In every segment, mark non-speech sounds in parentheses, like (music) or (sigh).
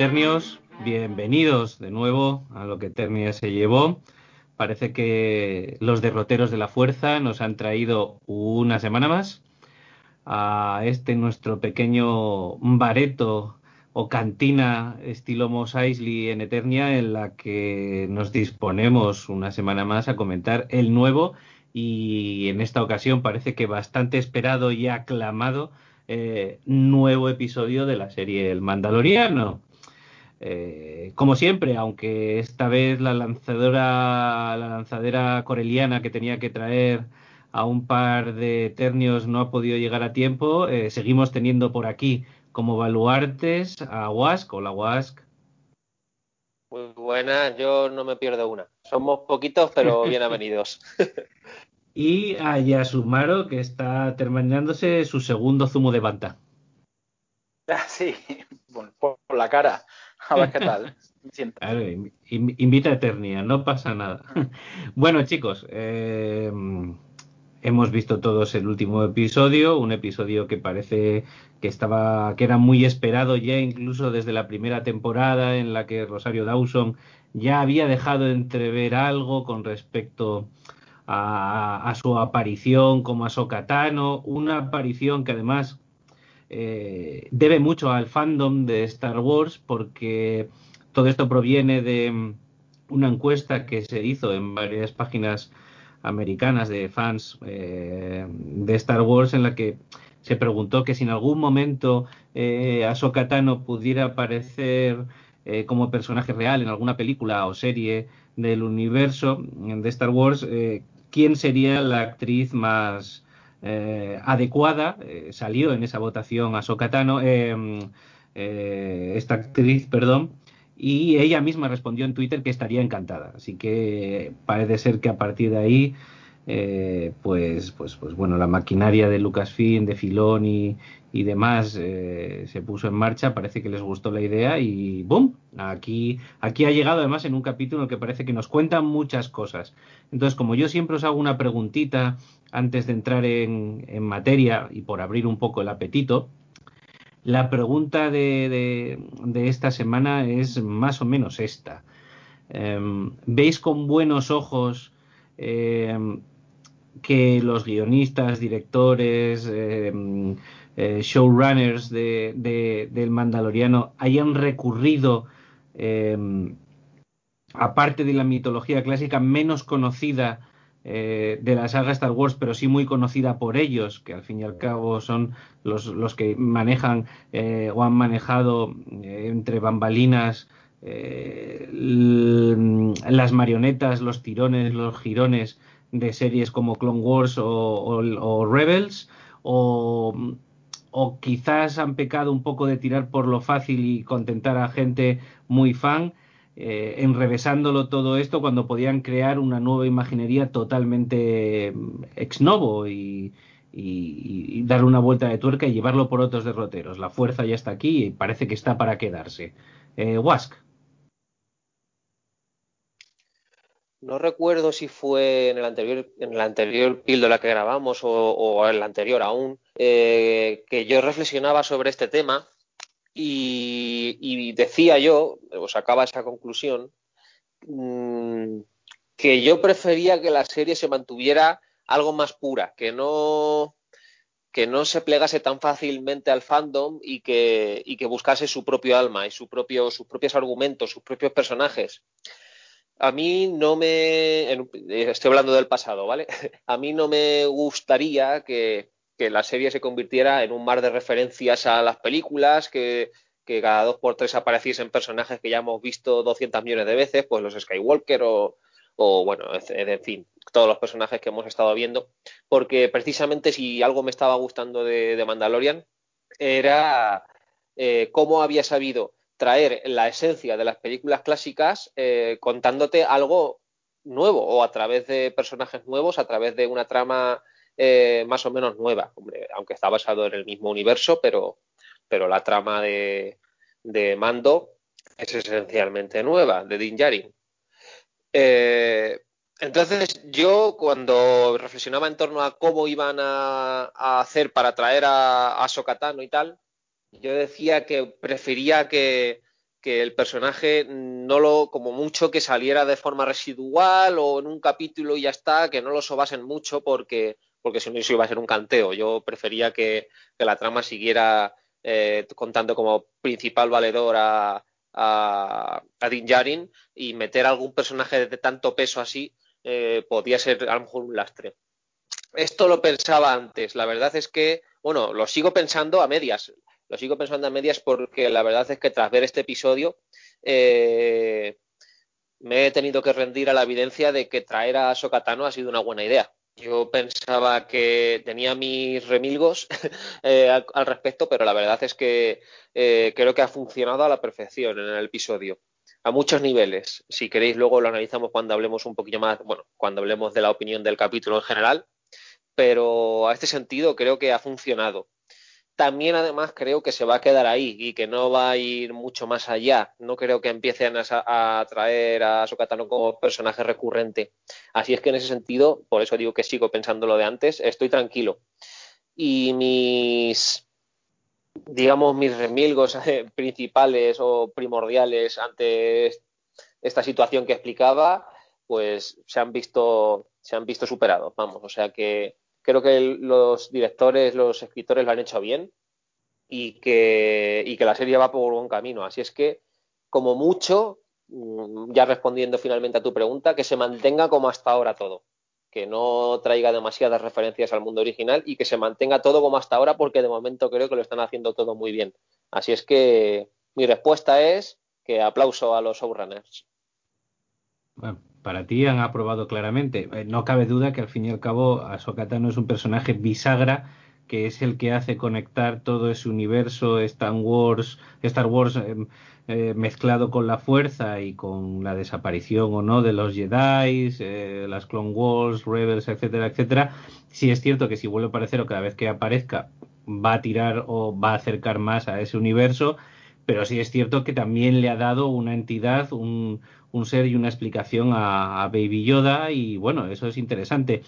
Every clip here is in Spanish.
Hola Eternios, bienvenidos de nuevo a lo que Eternia se llevó. Parece que los derroteros de la fuerza nos han traído una semana más a este nuestro pequeño bareto o cantina estilo Mos Eisley en Eternia en la que nos disponemos una semana más a comentar el nuevo y en esta ocasión parece que bastante esperado y aclamado eh, nuevo episodio de la serie El Mandaloriano. Eh, como siempre, aunque esta vez la lanzadora, la lanzadera coreliana que tenía que traer a un par de eternios no ha podido llegar a tiempo, eh, seguimos teniendo por aquí como baluartes a Wask. Hola Wask. Muy buenas, yo no me pierdo una. Somos poquitos, pero (laughs) bienvenidos. y a Yasumaro, que está terminándose su segundo zumo de banta. (laughs) Ah, sí, (laughs) por, la cara. A ver qué tal. (laughs) Claro, invita a Eternia, no pasa nada. (laughs) bueno, chicos, eh, hemos visto todos el último episodio, un episodio que parece que estaba, que era muy esperado ya incluso desde la primera temporada en la que Rosario Dawson ya había dejado entrever algo con respecto a, su aparición como a Sokatano, una aparición que además eh, debe mucho al fandom de Star Wars porque todo esto proviene de una encuesta que se hizo en varias páginas americanas de fans eh, de Star Wars en la que se preguntó que si en algún momento eh, Ahsoka Tano pudiera aparecer eh, como personaje real en alguna película o serie del universo de Star Wars, quién sería la actriz más eh, adecuada. Eh, salió en esa votación a Sokatano, eh, esta actriz, perdón, y ella misma respondió en Twitter que estaría encantada. Así que parece ser que a partir de ahí eh, pues, pues, pues bueno, la maquinaria de Lucasfilm, de Filón y, demás eh, se puso en marcha, parece que les gustó la idea y ¡boom! Aquí, aquí ha llegado además en un capítulo que parece que nos cuentan muchas cosas. Entonces, como yo siempre os hago una preguntita antes de entrar en, en materia y por abrir un poco el apetito, la pregunta de, esta semana es más o menos esta. Eh, ¿Veis con buenos ojos eh, que los guionistas, directores, eh, eh, showrunners de, de, del Mandaloriano hayan recurrido, eh, aparte de la mitología clásica menos conocida de la saga Star Wars, pero sí muy conocida por ellos, que al fin y al cabo son los, los que manejan o han manejado entre bambalinas las marionetas, los tirones, los girones de series como Clone Wars o, Rebels, o, o, quizás han pecado un poco de tirar por lo fácil y contentar a gente muy fan, eh, enrevesándolo todo esto cuando podían crear una nueva imaginería totalmente mm, ex novo y, y, y, dar una vuelta de tuerca y llevarlo por otros derroteros. La fuerza ya está aquí y parece que está para quedarse. Eh, Wask. No recuerdo si fue en el anterior, en el anterior píldora que grabamos o, en el anterior aún, eh, que yo reflexionaba sobre este tema y, y, decía yo, o sacaba esa conclusión, mmm, que yo prefería que la serie se mantuviera algo más pura, que no, que no se plegase tan fácilmente al fandom y que, y que buscase su propio alma y su propio, sus propios argumentos, sus propios personajes a mí no me. Estoy hablando del pasado, ¿vale? (laughs) A mí no me gustaría que, que, la serie se convirtiera en un mar de referencias a las películas, que, que cada dos por tres apareciesen personajes que ya hemos visto 200 millones de veces, pues los Skywalker o, o bueno, en fin, todos los personajes que hemos estado viendo, porque precisamente si algo me estaba gustando de, Mandalorian era eh, cómo había sabido traer la esencia de las películas clásicas eh, contándote algo nuevo o a través de personajes nuevos, a través de una trama eh, más o menos nueva, aunque está basado en el mismo universo, pero, pero la trama de, de Mando es esencialmente nueva, de Din Djarin. Eh, entonces, yo cuando reflexionaba en torno a cómo iban a, hacer para traer a, a Sokatano y tal, yo decía que prefería que, el personaje no lo, como mucho, que saliera de forma residual o en un capítulo y ya está, que no lo sobasen mucho porque, porque si no eso iba a ser un canteo. Yo prefería que, la trama siguiera eh, contando como principal valedor a, a, a Din Djarin y meter algún personaje de tanto peso así eh, podía ser a lo mejor un lastre. Esto lo pensaba antes. La verdad es que, bueno, lo sigo pensando a medias. Lo sigo pensando a medias porque la verdad es que tras ver este episodio eh, me he tenido que rendir a la evidencia de que traer a Sokatano ha sido una buena idea. Yo pensaba que tenía mis remilgos (laughs) eh, al, respecto, pero la verdad es que creo que ha funcionado a la perfección en el episodio a muchos niveles. Si queréis, luego lo analizamos cuando hablemos un poquillo más, bueno, cuando hablemos de la opinión del capítulo en general, pero a este sentido creo que ha funcionado. También además creo que se va a quedar ahí y que no va a ir mucho más allá. No creo que empiecen a, traer a Sokatano como personaje recurrente. Así es que en ese sentido, por eso digo que sigo pensando lo de antes, estoy tranquilo. Y mis digamos, mis remilgos (laughs) principales o primordiales ante esta situación que explicaba, pues se han visto, se han visto superados, vamos. O sea que creo que los directores, los escritores lo han hecho bien y que, y que la serie va por buen camino. Así es que, como mucho, mm, ya respondiendo finalmente a tu pregunta, que se mantenga como hasta ahora todo que no traiga demasiadas referencias al mundo original y que se mantenga todo como hasta ahora porque de momento creo que lo están haciendo todo muy bien. Así es que mi respuesta es que aplauso a los showrunners. Para ti han aprobado claramente. Eh, no cabe duda que al fin y al cabo Ahsoka no es un personaje bisagra que es el que hace conectar todo ese universo Star Wars, Star Wars em, eh, mezclado con la fuerza y con la desaparición o no de los Jedi, eh, las Clone Wars, Rebels, etcétera, etcétera. Sí es cierto que si vuelve a aparecer o cada vez que aparezca va a tirar o va a acercar más a ese universo, pero sí es cierto que también le ha dado una entidad, un, ser y una explicación a, a Baby Yoda y bueno, eso es interesante.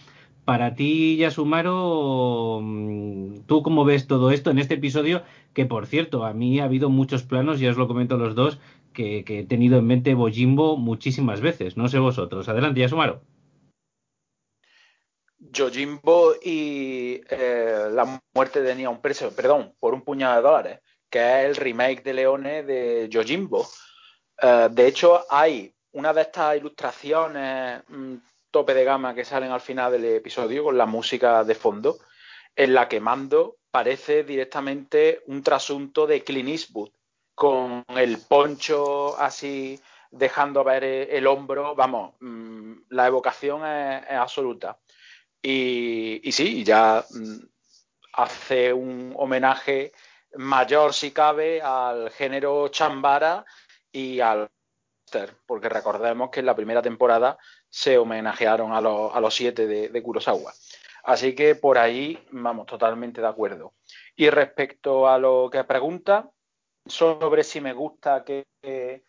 Para ti, Yasumaro, mm, ¿tú cómo ves todo esto en este episodio? Que por cierto, a mí ha habido muchos planos, ya os lo comento los dos, que, he tenido en mente Bojimbo muchísimas veces. No sé vosotros. Adelante, Yasumaro. Yojimbo y eh, la muerte de un Preso, perdón, por un puñado de dólares, que es el remake de Leone de Yojimbo. Eh, de hecho, hay una de estas ilustraciones mm, tope de gama que salen al final del episodio con la música de fondo, en la que Mando parece directamente un trasunto de Clint Eastwood, con el poncho así dejando ver el hombro, vamos, mm, la evocación es, absoluta. Y, sí, ya mm, hace un homenaje mayor, si cabe, al género chambara y al porque recordemos que en la primera temporada se homenajearon a, los, siete de, Kurosawa. Así que por ahí vamos totalmente de acuerdo. Y respecto a lo que pregunta sobre si me gusta que, eh,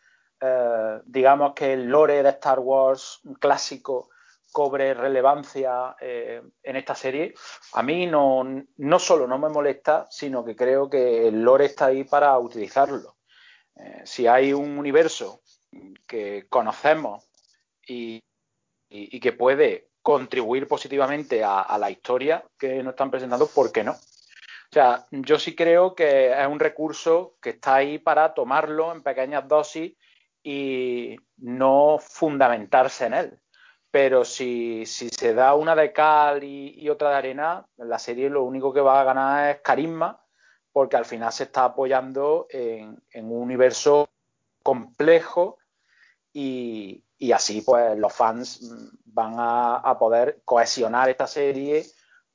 digamos que el lore de Star Wars clásico cobre relevancia eh, en esta serie, a mí no, no solo no me molesta, sino que creo que el lore está ahí para utilizarlo. Eh, si hay un universo que conocemos y, que puede contribuir positivamente a, la historia que nos están presentando, ¿por qué no? O sea, yo sí creo que es un recurso que está ahí para tomarlo en pequeñas dosis y no fundamentarse en él. Pero si, se da una de cal y, otra de arena, la serie lo único que va a ganar es carisma, porque al final se está apoyando en un universo complejo y, así pues los fans van a, poder cohesionar esta serie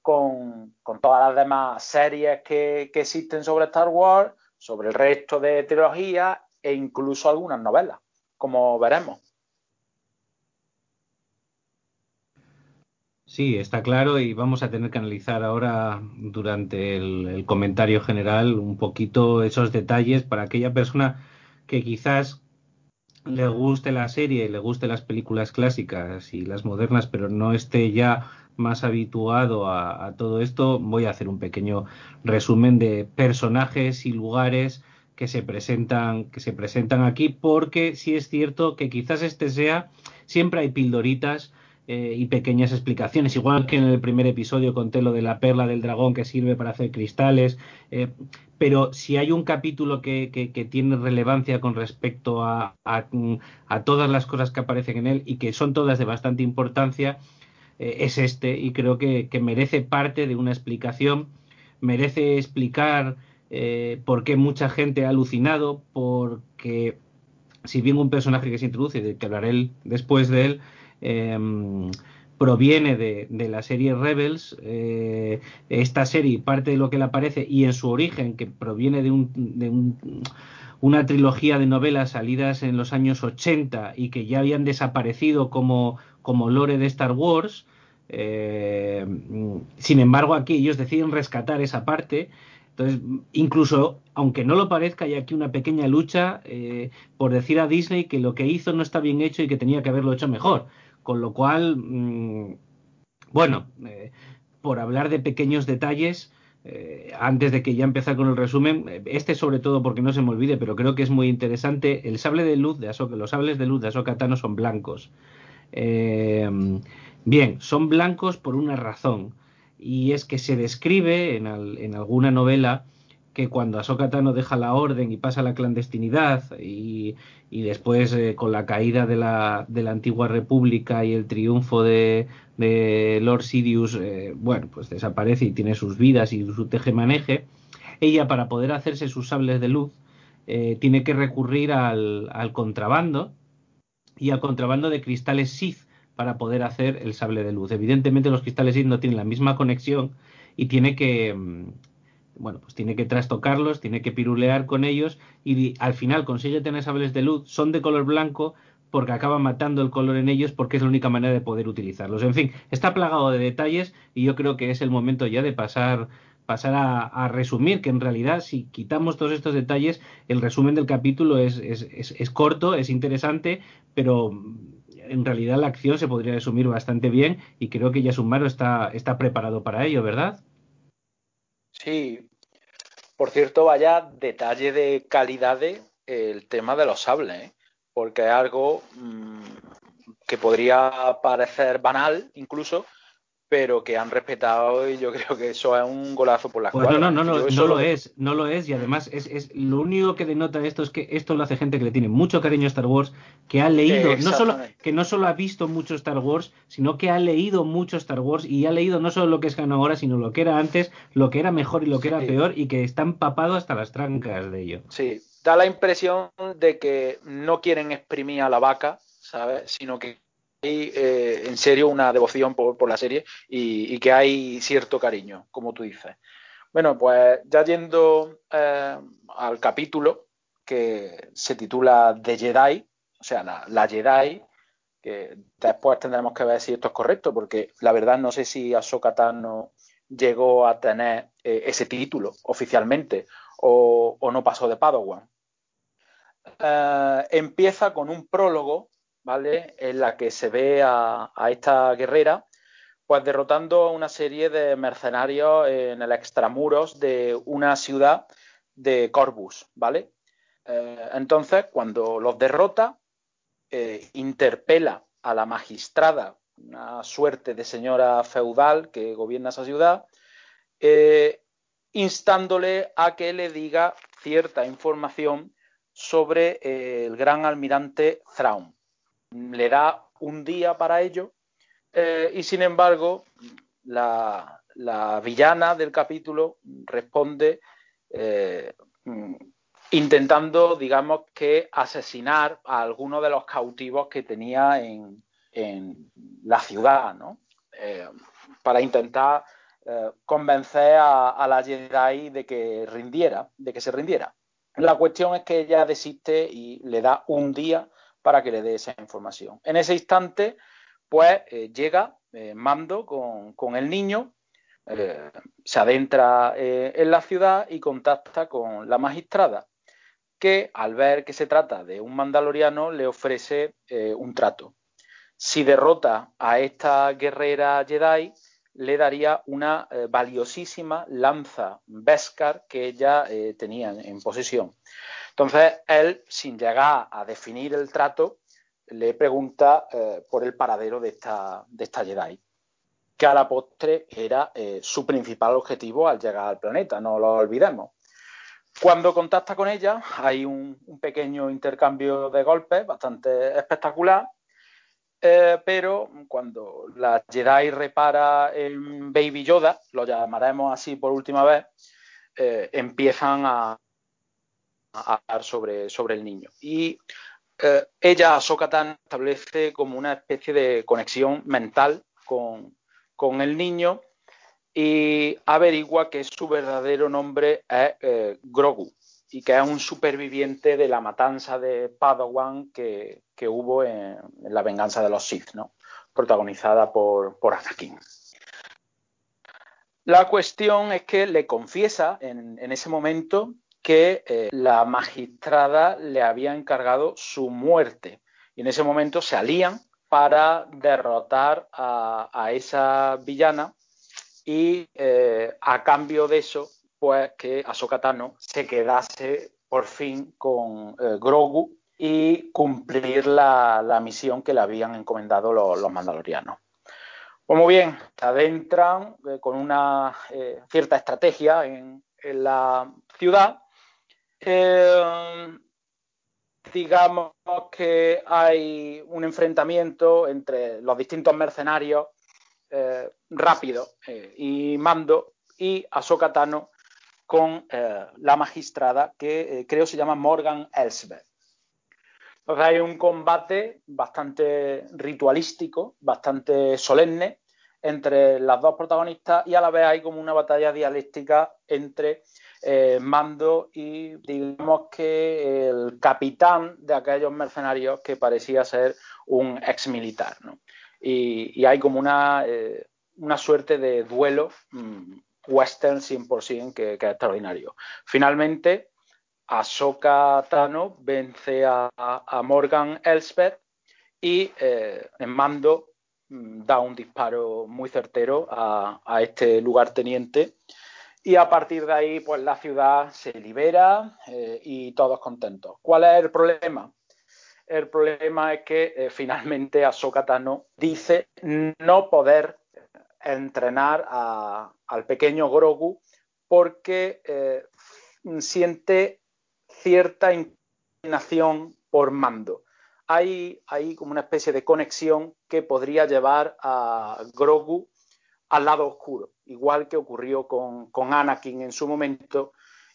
con, todas las demás series que, que, existen sobre Star Wars, sobre el resto de trilogías e incluso algunas novelas, como veremos. Sí, está claro y vamos a tener que analizar ahora durante el, comentario general un poquito esos detalles para aquella persona que quizás le guste la serie y le guste las películas clásicas y las modernas, pero no esté ya más habituado a, todo esto, voy a hacer un pequeño resumen de personajes y lugares que se presentan que se presentan aquí porque sí es cierto que quizás este sea siempre hay pildoritas eh, y pequeñas explicaciones, igual que en el primer episodio conté lo de la perla del dragón que sirve para hacer cristales, eh, pero si hay un capítulo que, tiene relevancia con respecto a, todas las cosas que aparecen en él y que son todas de bastante importancia, eh, es este y creo que, merece parte de una explicación, merece explicar por qué mucha gente ha alucinado, porque si bien un personaje que se introduce, de que hablaré después de él, proviene de, la serie Rebels. Eh, esta serie, parte de lo que le aparece, y en su origen, que proviene de, una trilogía de novelas salidas en los años 80 y que ya habían desaparecido como, como lore de Star Wars. Eh, sin embargo, aquí ellos deciden rescatar esa parte. Entonces, incluso aunque no lo parezca, hay aquí una pequeña lucha eh, por decir a Disney que lo que hizo no está bien hecho y que tenía que haberlo hecho mejor. Con lo cual, mm, bueno, eh, por hablar de pequeños detalles, eh, antes de que ya empezar con el resumen, eh, este sobre todo porque no se me olvide, pero creo que es muy interesante, el sable de luz de Ahsoka, los sables de luz de Ahsoka Tano son blancos. bien, son blancos por una razón, y es que se describe en, en alguna novela que cuando Ahsoka Tano deja la orden y pasa a la clandestinidad y, después eh, con la caída de la, de la, antigua república y el triunfo de, Lord Sidious, eh, bueno, pues desaparece y tiene sus vidas y su teje-maneje, ella para poder hacerse sus sables de luz eh, tiene que recurrir al, al contrabando y al contrabando de cristales Sith para poder hacer el sable de luz. Evidentemente los cristales Sith no tienen la misma conexión y tiene que, mm, bueno, pues tiene que trastocarlos, tiene que pirulear con ellos y al final consigue tener sables de luz, son de color blanco porque acaba matando el color en ellos porque es la única manera de poder utilizarlos. En fin, está plagado de detalles y yo creo que es el momento ya de pasar pasar a, resumir que en realidad si quitamos todos estos detalles el resumen del capítulo es, es, es, corto, es interesante, pero en realidad la acción se podría resumir bastante bien y creo que Yasumaro está, está preparado para ello, ¿verdad? Sí, por cierto, vaya detalle de calidad el tema de los sables, ¿eh? porque es algo mm, que podría parecer banal incluso, pero que han respetado y yo creo que eso es un golazo por la pues No, no, no, no, no lo es, no lo es y además es, es, lo único que denota esto es que esto lo hace gente que le tiene mucho cariño a Star Wars, que ha leído, no solo que no solo ha visto mucho Star Wars, sino que ha leído mucho Star Wars y ha leído no solo lo que es canon ahora, sino lo que era antes, lo que era mejor y lo que era peor y que está empapado hasta las trancas de ello. Sí, da la impresión de que no quieren exprimir a la vaca, ¿sabes? Sino que hay eh, en serio una devoción por, la serie y, que hay cierto cariño, como tú dices. Bueno, pues ya yendo eh, al capítulo que se titula The Jedi, o sea, la, Jedi, que después tendremos que ver si esto es correcto, porque la verdad no sé si Ahsoka Tano llegó a tener eh, ese título oficialmente o, no pasó de Padawan. empieza con un prólogo ¿vale? En la que se ve a, esta guerrera pues derrotando a una serie de mercenarios en el extramuros de una ciudad de Corbus, ¿vale? Eh, entonces, cuando los derrota, eh, interpela a la magistrada, una suerte de señora feudal que gobierna esa ciudad, eh, instándole a que le diga cierta información sobre el gran almirante Thrawn le da un día para ello eh, y sin embargo la, villana del capítulo responde eh, intentando, digamos que, asesinar a algunos de los cautivos que tenía en, la ciudad, ¿no? Eh, para intentar convencer a, a, la Jedi de que rindiera, de que se rindiera. La cuestión es que ella desiste y le da un día para que le dé esa información. En ese instante, pues eh, llega eh, Mando con, el niño, eh, se adentra en la ciudad y contacta con la magistrada, que al ver que se trata de un mandaloriano le ofrece un trato. Si derrota a esta guerrera Jedi, le daría una valiosísima lanza Beskar que ella tenía en posesión. Entonces, él, sin llegar a definir el trato, le pregunta eh, por el paradero de esta, de esta Jedi, que a la postre era eh, su principal objetivo al llegar al planeta, no lo olvidemos. Cuando contacta con ella, hay un, pequeño intercambio de golpes bastante espectacular, eh, pero cuando la Jedi repara en Baby Yoda, lo llamaremos así por última vez, empiezan a, hablar sobre, sobre el niño. Y eh, ella, Ahsoka establece como una especie de conexión mental con, el niño y averigua que su verdadero nombre es eh, Grogu y que es un superviviente de la matanza de Padawan que, hubo en, La venganza de los Sith, ¿no? protagonizada por, por Anakin. La cuestión es que le confiesa en ese momento que eh, la magistrada le había encargado su muerte. Y en ese momento se alían para derrotar a, esa villana y eh, a cambio de eso, pues que Ahsoka Tano se quedase por fin con eh, Grogu y cumplir la, misión que le habían encomendado los, mandalorianos. Pues muy bien, se adentran con una cierta estrategia en, la ciudad eh, digamos que hay un enfrentamiento entre los distintos mercenarios eh, rápido eh, y Mando y Ahsoka Tano con la magistrada que creo se llama Morgan Elsbeth. Entonces hay un combate bastante ritualístico, bastante solemne entre las dos protagonistas y a la vez hay como una batalla dialéctica entre eh, mando y digamos que el capitán de aquellos mercenarios que parecía ser un ex militar. Y, hay como una, eh, una suerte de duelo mm, western 100% que, que es extraordinario. Finalmente, Ahsoka Tano vence a, Morgan Elspeth y eh, en mando mm, da un disparo muy certero a, a este lugarteniente y a partir de ahí, pues la ciudad se libera eh, y todos contentos. ¿Cuál es el problema? El problema es que eh, finalmente Ahsoka Tano dice no poder entrenar al pequeño Grogu porque eh, siente cierta inclinación por mando. Hay, hay como una especie de conexión que podría llevar a Grogu al lado oscuro, igual que ocurrió con, Anakin en su momento,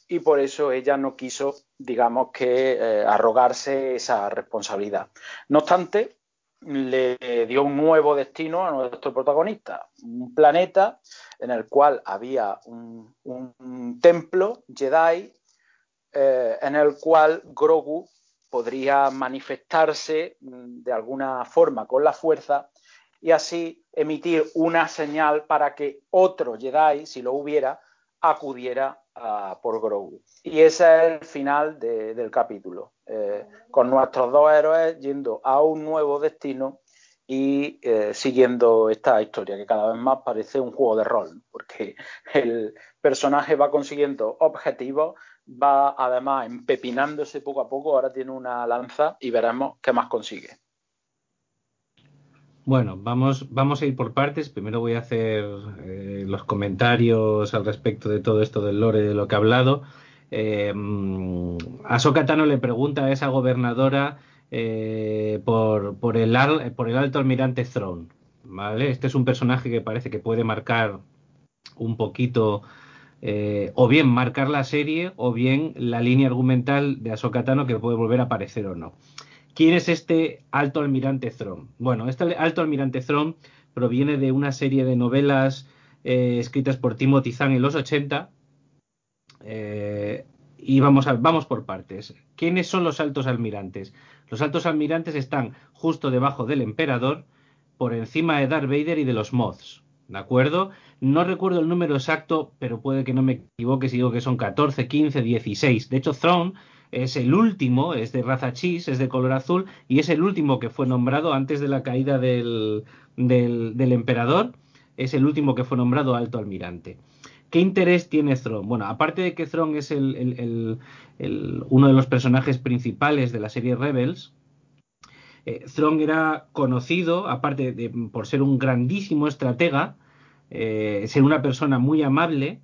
y por eso ella no quiso, digamos que, eh, arrogarse esa responsabilidad. No obstante, le dio un nuevo destino a nuestro protagonista, un planeta en el cual había un, templo Jedi eh, en el cual Grogu podría manifestarse mm, de alguna forma con la fuerza y así emitir una señal para que otro Jedi, si lo hubiera, acudiera por Grogu. Y ese es el final del capítulo, eh, con nuestros dos héroes yendo a un nuevo destino y eh, siguiendo esta historia, que cada vez más parece un juego de rol, porque (laughs) el personaje va consiguiendo objetivos, va además empepinándose poco a poco, ahora tiene una lanza y veremos qué más consigue. Bueno, vamos, vamos a ir por partes. Primero voy a hacer eh, los comentarios al respecto de todo esto del lore de lo que he hablado. Eh, Ahsoka Tano le pregunta a esa gobernadora eh, por, por, el, por el alto almirante Throne. ¿vale? Este es un personaje que parece que puede marcar un poquito eh, o bien marcar la serie o bien la línea argumental de Ahsoka Tano que puede volver a aparecer o no. ¿Quién es este alto almirante Thrawn? Bueno, este alto almirante Thrawn proviene de una serie de novelas eh, escritas por Timothy Zahn en los 80. Eh, y vamos, a, vamos por partes. ¿Quiénes son los altos almirantes? Los altos almirantes están justo debajo del emperador, por encima de Darth Vader y de los Moths. ¿De acuerdo? No recuerdo el número exacto, pero puede que no me equivoque si digo que son 14, 15, 16. De hecho, Thrawn es el último, es de raza chis, es de color azul, y es el último que fue nombrado antes de la caída del, del, emperador, es el último que fue nombrado alto almirante. ¿Qué interés tiene Thrawn? Bueno, aparte de que Thrawn es el, uno de los personajes principales de la serie Rebels, eh, era conocido, aparte de por ser un grandísimo estratega, eh, ser una persona muy amable,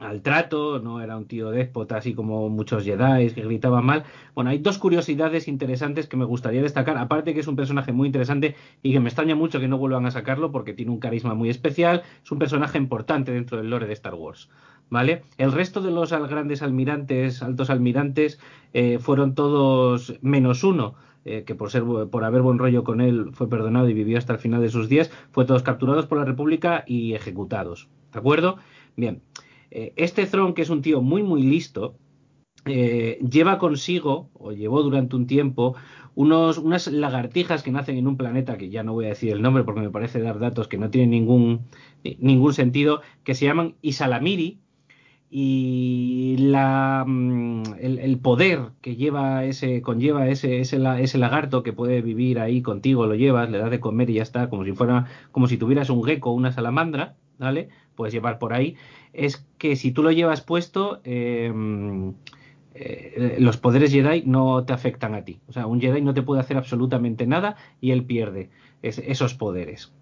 al trato, no era un tío déspota así como muchos Jedi que gritaban mal. Bueno, hay dos curiosidades interesantes que me gustaría destacar, aparte que es un personaje muy interesante y que me extraña mucho que no vuelvan a sacarlo porque tiene un carisma muy especial, es un personaje importante dentro del lore de Star Wars. ¿Vale? El resto de los grandes almirantes, altos almirantes, eh, fueron todos menos uno. Eh, que por ser por haber buen rollo con él fue perdonado y vivió hasta el final de sus días, fue todos capturados por la República y ejecutados. ¿De acuerdo? Bien. Eh, este Throne, que es un tío muy, muy listo, eh, lleva consigo, o llevó durante un tiempo, unos, unas lagartijas que nacen en un planeta, que ya no voy a decir el nombre porque me parece dar datos que no tienen ningún, ningún sentido, que se llaman Isalamiri, y la, mm, el, poder que lleva ese, conlleva ese, ese, ese, lagarto que puede vivir ahí contigo, lo llevas, le das de comer y ya está, como si fuera, como si tuvieras un gecko una salamandra, ¿vale? Puedes llevar por ahí es que si tú lo llevas puesto, em, eh, los poderes Jedi no te afectan a ti. O sea, un Jedi no te puede hacer absolutamente nada y él pierde esos poderes.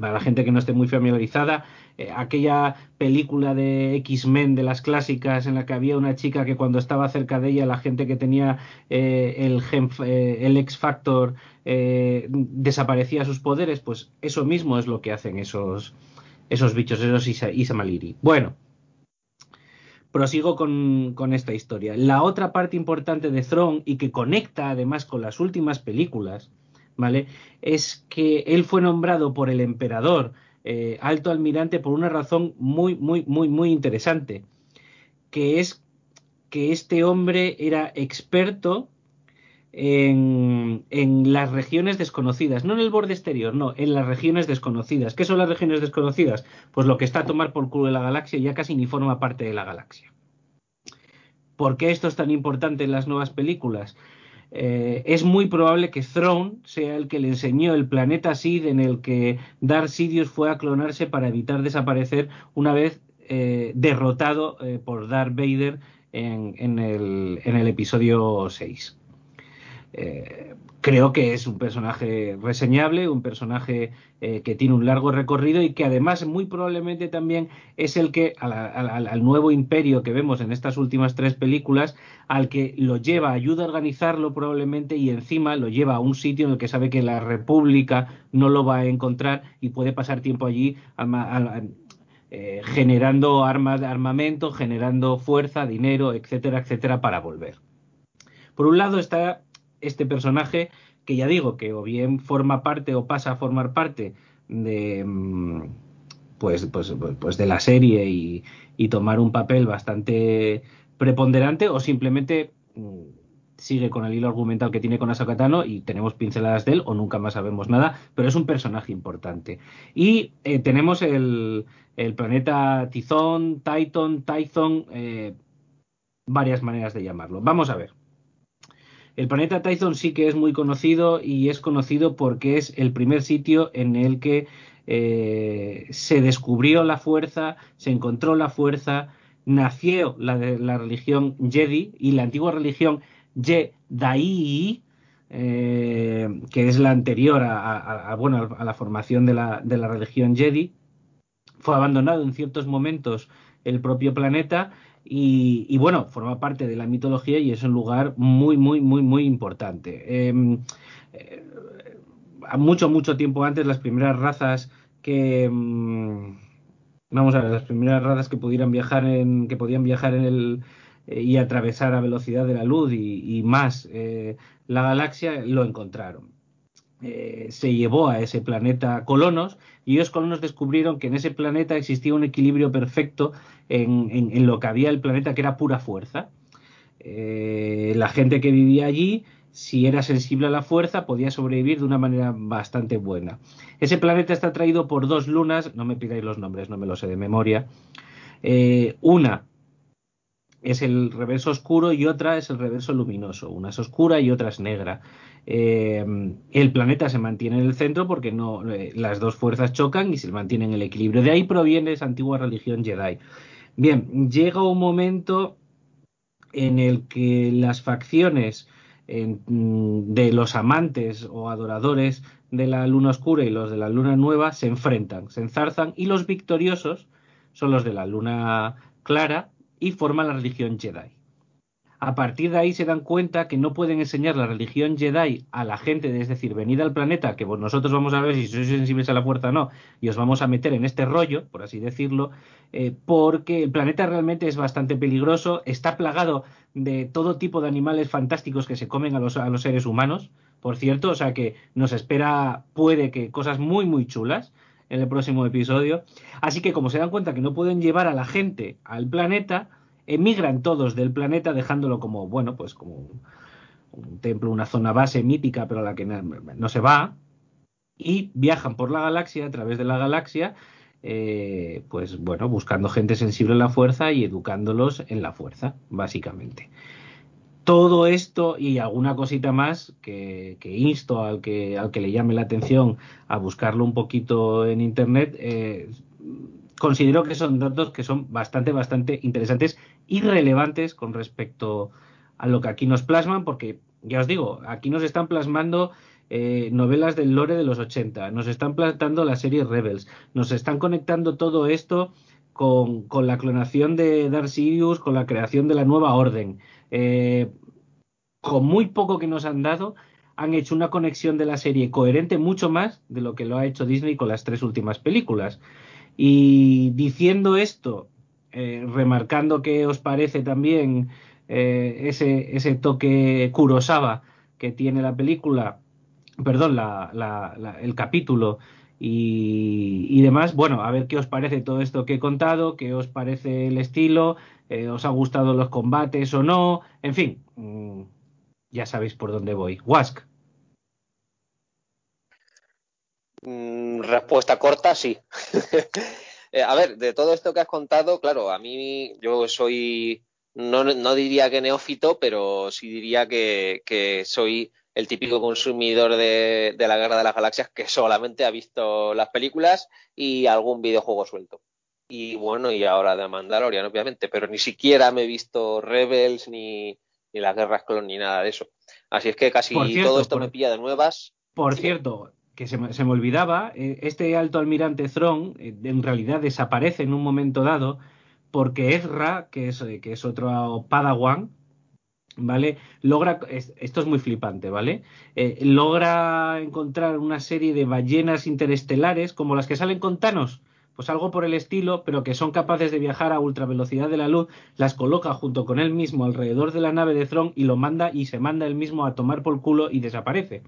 Para la gente que no esté muy familiarizada, eh, aquella película de X-Men de las clásicas en la que había una chica que cuando estaba cerca de ella, la gente que tenía eh, el, el X Factor desaparecía sus poderes, pues eso mismo es lo que hacen esos, esos bichos, esos Isamaliri. Bueno, prosigo con, con, esta historia. La otra parte importante de Throne y que conecta además con las últimas películas, ¿vale? Es que él fue nombrado por el emperador eh, alto almirante por una razón muy, muy, muy, muy interesante, que es que este hombre era experto en, las regiones desconocidas, no en el borde exterior, no, en las regiones desconocidas. ¿Qué son las regiones desconocidas? Pues lo que está a tomar por culo de la galaxia ya casi ni forma parte de la galaxia. ¿Por qué esto es tan importante en las nuevas películas? Eh, es muy probable que Throne sea el que le enseñó el planeta Sid en el que Darth Sidious fue a clonarse para evitar desaparecer una vez eh, derrotado eh, por Darth Vader en, el, en el episodio 6. Eh, creo que es un personaje reseñable, un personaje eh, que tiene un largo recorrido y que además muy probablemente también es el que al nuevo imperio que vemos en estas últimas tres películas, al que lo lleva, ayuda a organizarlo probablemente y encima lo lleva a un sitio en el que sabe que la República no lo va a encontrar y puede pasar tiempo allí eh, generando armas, armamento, generando fuerza, dinero, etcétera, etcétera, para volver. Por un lado está este personaje que ya digo que o bien forma parte o pasa a formar parte de mm, pues, pues, pues de la serie y, tomar un papel bastante preponderante o simplemente mm, sigue con el hilo argumental que tiene con Asakatano y tenemos pinceladas de él o nunca más sabemos nada, pero es un personaje importante. Y eh, tenemos el, el, planeta Tizón, Titan, Tython, eh, varias maneras de llamarlo. Vamos a ver. El planeta Tython sí que es muy conocido y es conocido porque es el primer sitio en el que eh, se descubrió la fuerza, se encontró la fuerza, nació la, religión Jedi y la antigua religión Jedi, eh, que es la anterior a, bueno, a la formación de la, de la religión Jedi, fue abandonado en ciertos momentos el propio planeta y, bueno, forma parte de la mitología y es un lugar muy, muy, muy, muy importante. Em, eh, mucho, mucho tiempo antes, las primeras razas que, em, vamos a ver, las primeras razas que pudieran viajar en, que podían viajar en el eh, y atravesar a velocidad de la luz y, más eh, la galaxia, lo encontraron. Eh, se llevó a ese planeta colonos y ellos colonos descubrieron que en ese planeta existía un equilibrio perfecto en, lo que había el planeta que era pura fuerza. la gente que vivía allí si era sensible a la fuerza, podía sobrevivir de una manera bastante buena. Ese planeta está traído por dos lunas, no me pidáis los nombres, no me los sé de memoria. Eh, una es el reverso oscuro y otra es el reverso luminoso. Una es oscura y otra es negra. Eh, el planeta se mantiene en el centro porque no, eh, las dos fuerzas chocan y se mantiene en el equilibrio. De ahí proviene esa antigua religión Jedi. Bien, llega un momento en el que las facciones Mm, de los amantes o adoradores de la luna oscura y los de la luna nueva se enfrentan, se enzarzan y los victoriosos son los de la luna clara y forman la religión Jedi. A partir de ahí se dan cuenta que no pueden enseñar la religión Jedi a la gente, es decir, venid al planeta, que nosotros vamos a ver si sois sensibles a la fuerza o no, y os vamos a meter en este rollo, por así decirlo, eh, porque el planeta realmente es bastante peligroso, está plagado de todo tipo de animales fantásticos que se comen a los, a los seres humanos, por cierto, o sea que nos espera, puede que cosas muy, muy chulas en el próximo episodio. Así que como se dan cuenta que no pueden llevar a la gente al planeta, emigran todos del planeta dejándolo como, bueno, pues como un, templo, una zona base mítica, pero a la que no, se va, y viajan por la galaxia, a través de la galaxia, eh, pues bueno, buscando gente sensible a la fuerza y educándolos en la fuerza, básicamente. Todo esto y alguna cosita más que, insto al que, al que le llame la atención a buscarlo un poquito en internet, eh, considero que son datos que son bastante, bastante interesantes y relevantes con respecto a lo que aquí nos plasman, porque ya os digo, aquí nos están plasmando eh, novelas del lore de los 80, nos están plantando la serie Rebels, nos están conectando todo esto con, la clonación de Darth Sirius, con la creación de la nueva orden. Eh, con muy poco que nos han dado, han hecho una conexión de la serie coherente mucho más de lo que lo ha hecho Disney con las tres últimas películas. Y diciendo esto, eh, remarcando que os parece también eh, ese, ese toque Kurosawa que tiene la película, perdón, el capítulo y, demás, bueno, a ver qué os parece todo esto que he contado, qué os parece el estilo, eh, os ha gustado los combates o no, en fin, mm, ya sabéis por dónde voy. Wask. Mm, respuesta corta, sí. (laughs) Eh, a ver, de todo esto que has contado, claro, a mí yo soy, no, no diría que neófito, pero sí diría que, soy el típico consumidor de, la Guerra de las Galaxias que solamente ha visto las películas y algún videojuego suelto. Y bueno, y ahora de Mandalorian, obviamente, pero ni siquiera me he visto Rebels ni, ni las Guerras Clon ni nada de eso. Así es que casi todo esto me pilla de nuevas. Por cierto, que se me, se me olvidaba, eh, este alto almirante Thrawn eh, en realidad desaparece en un momento dado porque Ezra, que es, eh, que es otro Padawan, ¿vale? Logra, esto es muy flipante, ¿vale? logra encontrar una serie de ballenas interestelares como las que salen con Thanos, pues algo por el estilo, pero que son capaces de viajar a ultravelocidad de la luz, las coloca junto con él mismo alrededor de la nave de Thrawn y lo manda y se manda él mismo a tomar por culo y desaparece.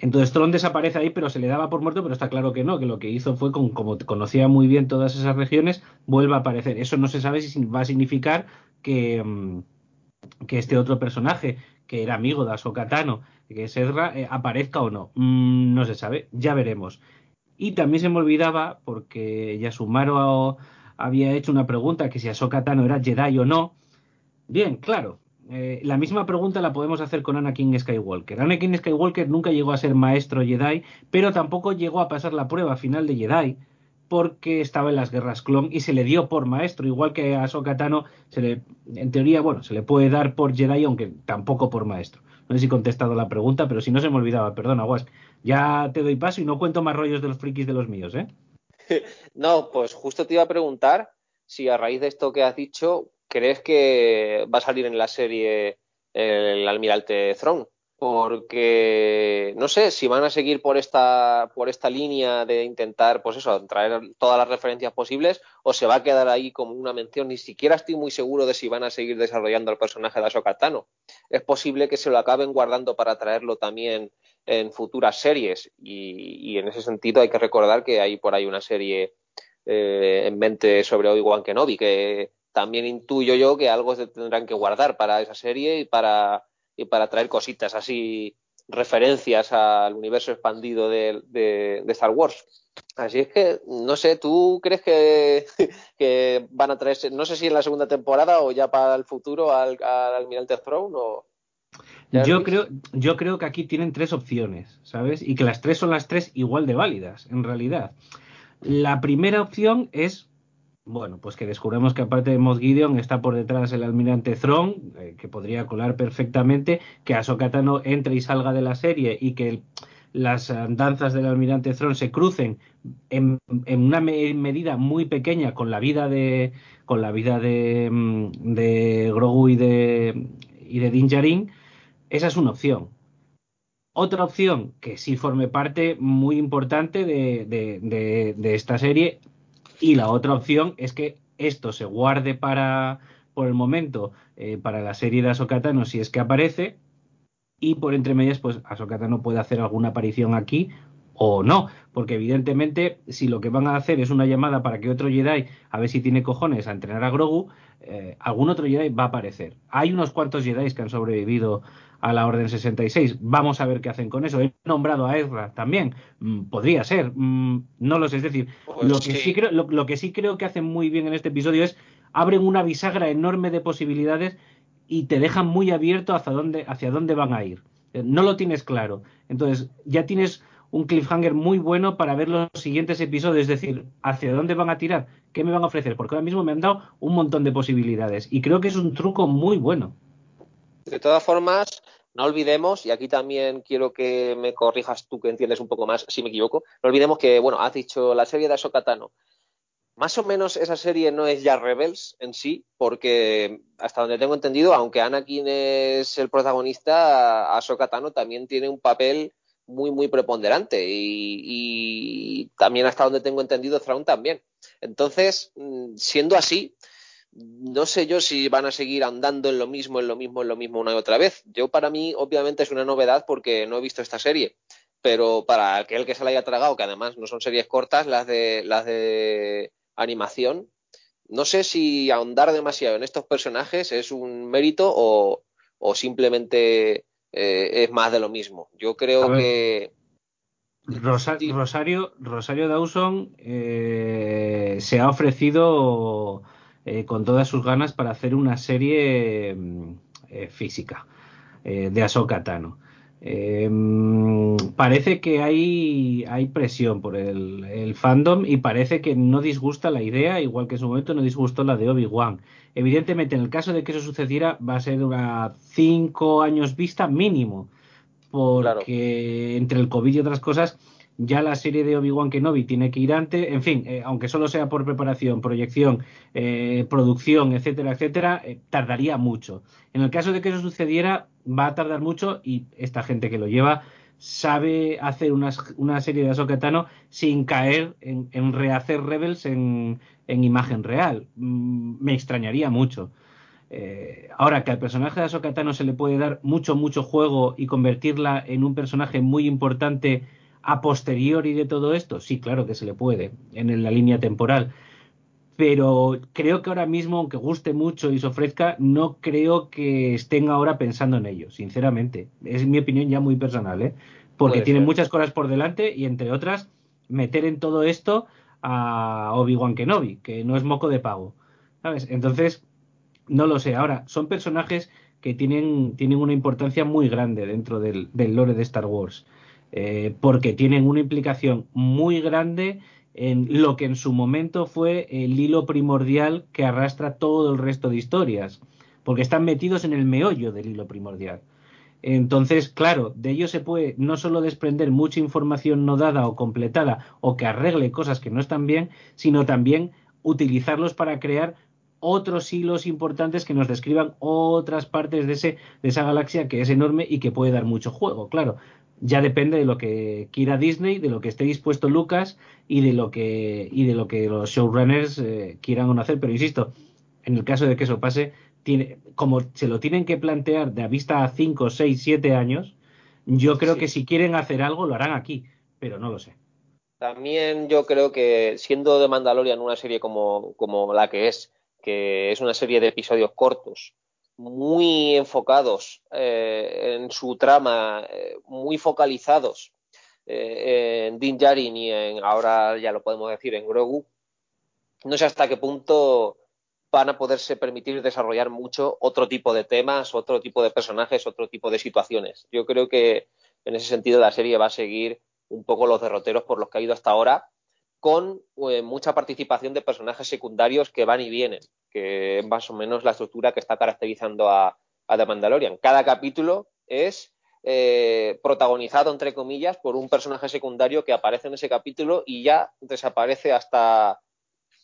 Entonces Tron desaparece ahí, pero se le daba por muerto, pero está claro que no, que lo que hizo fue, con, como conocía muy bien todas esas regiones, vuelve a aparecer. Eso no se sabe si va a significar que, mm, que este otro personaje, que era amigo de Ahsoka Tano, que es Ezra, eh, aparezca o no. Mm, no se sabe, ya veremos. Y también se me olvidaba, porque Yasumaro había hecho una pregunta, que si Ahsoka Tano era Jedi o no. Bien, claro, eh, la misma pregunta la podemos hacer con Anakin Skywalker. Anakin Skywalker nunca llegó a ser maestro Jedi, pero tampoco llegó a pasar la prueba final de Jedi porque estaba en las guerras clon y se le dio por maestro, igual que a Ahsoka Tano se le, en teoría, bueno, se le puede dar por Jedi, aunque tampoco por maestro. No sé si he contestado la pregunta, pero si no se me olvidaba, perdona, Wask. Ya te doy paso y no cuento más rollos de los frikis de los míos, ¿eh? (laughs) No, pues justo te iba a preguntar si a raíz de esto que has dicho, ¿crees que va a salir en la serie el almirante Throne? porque no sé si van a seguir por esta por esta línea de intentar pues eso traer todas las referencias posibles o se va a quedar ahí como una mención ni siquiera estoy muy seguro de si van a seguir desarrollando el personaje de Ahsoka Tano es posible que se lo acaben guardando para traerlo también en futuras series y, en ese sentido hay que recordar que hay por ahí una serie eh, en mente sobre Obi-Wan Kenobi que también intuyo yo que algo se tendrán que guardar para esa serie y para y para traer cositas así, referencias al universo expandido de, Star Wars. Así es que, no sé, ¿tú crees que, (laughs) que, van a traerse, no sé si en la segunda temporada o ya para el futuro al, Almirante Throne o... Yo creo, yo creo que aquí tienen tres opciones, ¿sabes? Y que las tres son las tres igual de válidas, en realidad. La primera opción es bueno, pues que descubrimos que aparte de Moff Gideon está por detrás el almirante Thrawn, eh, que podría colar perfectamente, que Ahsoka Tano entre y salga de la serie y que las danzas del almirante Thrawn se crucen en, una medida muy pequeña con la vida de con la vida de, mm, de Grogu y de y de Din Djarin, esa es una opción. Otra opción que sí forme parte muy importante de, de esta serie y la otra opción es que esto se guarde para, por el momento, eh, para la serie de Asokatano si es que aparece. Y por entre medias, pues Asokatano puede hacer alguna aparición aquí o no, porque evidentemente si lo que van a hacer es una llamada para que otro Jedi, a ver si tiene cojones a entrenar a Grogu, eh, algún otro Jedi va a aparecer. Hay unos cuantos Jedi que han sobrevivido a la Orden 66. Vamos a ver qué hacen con eso. He nombrado a Ezra también. Mm, podría ser. Mm, no lo sé. Es decir, pues lo, que sí. creo, lo, que sí creo que hacen muy bien en este episodio es abren una bisagra enorme de posibilidades y te dejan muy abierto hacia dónde, hacia dónde van a ir. Eh, no lo tienes claro. Entonces, ya tienes un cliffhanger muy bueno para ver los siguientes episodios, es decir, hacia dónde van a tirar, qué me van a ofrecer, porque ahora mismo me han dado un montón de posibilidades y creo que es un truco muy bueno. De todas formas, no olvidemos, y aquí también quiero que me corrijas tú que entiendes un poco más si me equivoco, no olvidemos que, bueno, has dicho la serie de Ahsoka Más o menos esa serie no es ya Rebels en sí, porque hasta donde tengo entendido, aunque Anakin es el protagonista, Ahsoka también tiene un papel muy, muy preponderante y, también hasta donde tengo entendido Thrawn también. Entonces, mm, siendo así, no sé yo si van a seguir andando en lo mismo, en lo mismo, en lo mismo una y otra vez. Yo para mí, obviamente, es una novedad porque no he visto esta serie. Pero para aquel que se la haya tragado, que además no son series cortas, las de, las de animación, no sé si ahondar demasiado en estos personajes es un mérito o, o simplemente eh, es más de lo mismo. Yo creo que. Rosario, Rosario Dawson eh, se ha ofrecido eh, con todas sus ganas para hacer una serie mm, física de Ahsoka Tano. Em, parece que hay, hay presión por el, el, fandom y parece que no disgusta la idea, igual que en su momento no disgustó la de Obi-Wan. Evidentemente, en el caso de que eso sucediera, va a ser una cinco años vista mínimo, porque entre el COVID y otras cosas, ya la serie de Obi-Wan Kenobi tiene que ir antes, en fin, eh, aunque solo sea por preparación, proyección, eh, producción, etcétera, etcétera, eh, tardaría mucho. En el caso de que eso sucediera, va a tardar mucho y esta gente que lo lleva sabe hacer una, serie de Ahsoka sin caer en, rehacer Rebels en, imagen real. Mm, me extrañaría mucho. Ahora que al personaje de Ahsoka se le puede dar mucho, mucho juego y convertirla en un personaje muy importante a posteriori de todo esto, sí, claro que se le puede en la línea temporal. Pero creo que ahora mismo, aunque guste mucho y se ofrezca, no creo que estén ahora pensando en ello, sinceramente. Es mi opinión ya muy personal, ¿eh? Porque tienen muchas cosas por delante y, entre otras, meter en todo esto a Obi-Wan Kenobi, que no es moco de pago. ¿Sabes? Entonces, no lo sé. Ahora, son personajes que tienen, tienen una importancia muy grande dentro del, del lore de Star Wars. Eh, porque tienen una implicación muy grande en lo que en su momento fue el hilo primordial que arrastra todo el resto de historias, porque están metidos en el meollo del hilo primordial. Entonces, claro, de ello se puede no solo desprender mucha información no dada o completada o que arregle cosas que no están bien, sino también utilizarlos para crear otros hilos importantes que nos describan otras partes de, ese, de esa galaxia que es enorme y que puede dar mucho juego, claro. Ya depende de lo que quiera Disney, de lo que esté dispuesto Lucas y de lo que, y de lo que los showrunners eh, quieran o no hacer. Pero insisto, en el caso de que eso pase, tiene, como se lo tienen que plantear de a vista a 5, 6, 7 años, yo creo que si quieren hacer algo lo harán aquí, pero no lo sé. También yo creo que siendo de Mandalorian una serie como, como la que es, que es una serie de episodios cortos, muy enfocados eh, en su trama, eh, muy focalizados eh, en Din Djarin y en, ahora ya lo podemos decir, en Grogu, no sé hasta qué punto van a poderse permitir desarrollar mucho otro tipo de temas, otro tipo de personajes, otro tipo de situaciones. Yo creo que en ese sentido la serie va a seguir un poco los derroteros por los que ha ido hasta ahora, con eh, mucha participación de personajes secundarios que van y vienen, que es más o menos la estructura que está caracterizando a, The Mandalorian. Cada capítulo es eh, protagonizado, entre comillas, por un personaje secundario que aparece en ese capítulo y ya desaparece hasta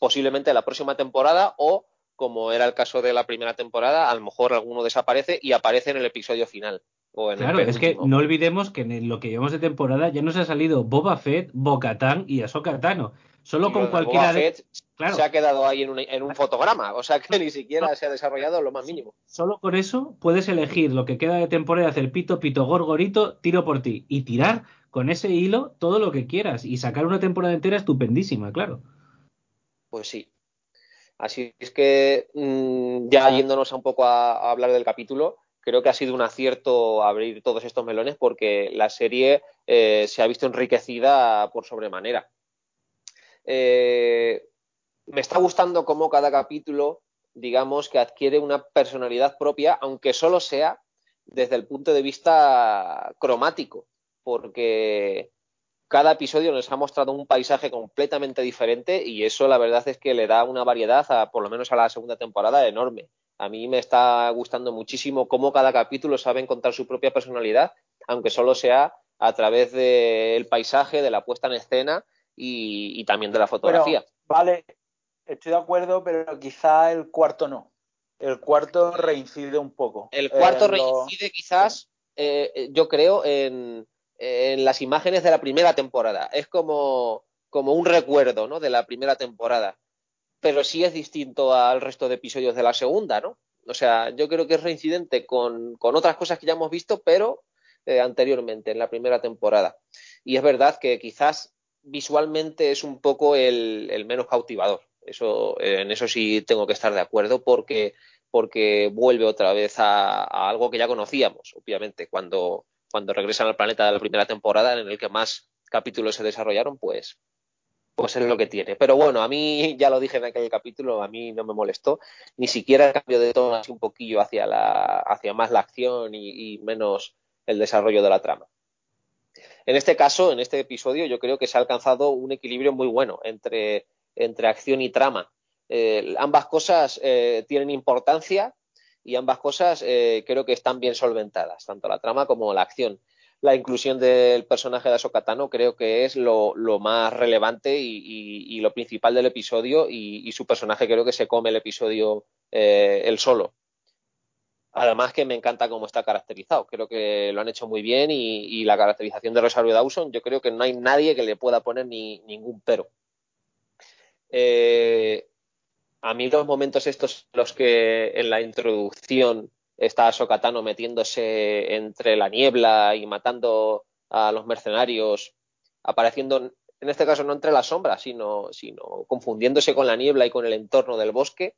posiblemente la próxima temporada o como era el caso de la primera temporada, a lo mejor alguno desaparece y aparece en el episodio final. Claro, es que no olvidemos que en lo que llevamos de temporada ya nos ha salido Boba Fett, Bo-Katan y Ahsoka Tano. Solo con cualquiera de... Claro. se ha quedado ahí en un, fotograma, o sea que (laughs) ni siquiera se ha desarrollado lo más mínimo. Solo con eso puedes elegir lo que queda de temporada, hacer pito, pito, gorgorito, tiro por ti y tirar con ese hilo todo lo que quieras y sacar una temporada entera estupendísima, claro. Pues sí, Así es que, mm, ya yéndonos un poco a, hablar del capítulo, creo que ha sido un acierto abrir todos estos melones porque la serie eh, se ha visto enriquecida por sobremanera. Eh, me está gustando cómo cada capítulo, digamos, que adquiere una personalidad propia, aunque solo sea desde el punto de vista cromático, porque cada episodio nos ha mostrado un paisaje completamente diferente y eso la verdad es que le da una variedad, a, por lo menos a la segunda temporada, enorme. A mí me está gustando muchísimo cómo cada capítulo sabe encontrar su propia personalidad, aunque solo sea a través del paisaje, de la puesta en escena y, también de la fotografía. vale, estoy de acuerdo, pero quizá el cuarto no. El cuarto reincide un poco. El cuarto reincide quizás, eh, yo creo, en en las imágenes de la primera temporada. Es como, como un recuerdo ¿no? de la primera temporada. Pero sí es distinto al resto de episodios de la segunda, ¿no? O sea, yo creo que es reincidente con, con otras cosas que ya hemos visto, pero eh, anteriormente, en la primera temporada. Y es verdad que quizás visualmente es un poco el, el menos cautivador. Eso, eh, en eso sí tengo que estar de acuerdo porque, porque vuelve otra vez a, a algo que ya conocíamos, obviamente, cuando, cuando regresan al planeta de la primera temporada, en el que más capítulos se desarrollaron, pues, pues es lo que tiene. Pero bueno, a mí, (laughs) ya lo dije en aquel capítulo, a mí no me molestó, ni siquiera el cambio de tono así un poquillo hacia, la, hacia más la acción y, menos el desarrollo de la trama. En este caso, en este episodio, yo creo que se ha alcanzado un equilibrio muy bueno entre, entre acción y trama. Eh, ambas cosas eh, tienen importancia, y ambas cosas eh, creo que están bien solventadas, tanto la trama como la acción. La inclusión del personaje de Ahsoka creo que es lo, más relevante y, lo principal del episodio y, su personaje creo que se come el episodio eh, él solo. Además que me encanta cómo está caracterizado, creo que lo han hecho muy bien y, la caracterización de Rosario Dawson yo creo que no hay nadie que le pueda poner ni, ningún pero. Eh, a mí los momentos estos los que en la introducción está Sokatano metiéndose entre la niebla y matando a los mercenarios, apareciendo, en este caso no entre las sombras, sino, sino confundiéndose con la niebla y con el entorno del bosque,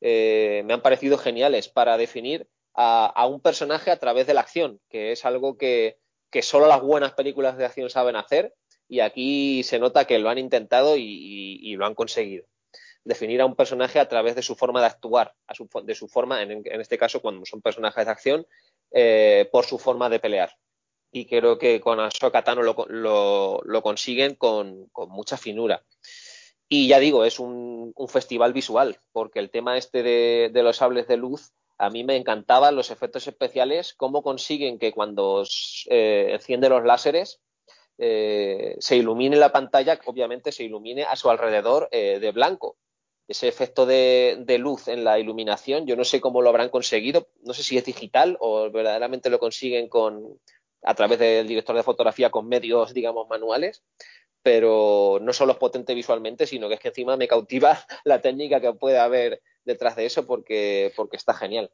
eh, me han parecido geniales para definir a, un personaje a través de la acción, que es algo que, que, solo las buenas películas de acción saben hacer, y aquí se nota que lo han intentado y lo han conseguido definir a un personaje a través de su forma de actuar, de su forma, en, este caso, cuando son personajes de acción, eh, por su forma de pelear. Y creo que con Ahsoka Tano lo, consiguen con, mucha finura. Y ya digo, es un, festival visual, porque el tema este de, los sables de luz, a mí me encantaban los efectos especiales, cómo consiguen que cuando eh, enciende los láseres, eh, se ilumine la pantalla, obviamente se ilumine a su alrededor de blanco ese efecto de, luz en la iluminación, yo no sé cómo lo habrán conseguido, no sé si es digital o verdaderamente lo consiguen con a través del director de fotografía con medios, digamos, manuales, pero no solo es potente visualmente, sino que es que encima me cautiva (laughs) la técnica que puede haber detrás de eso porque, porque está genial.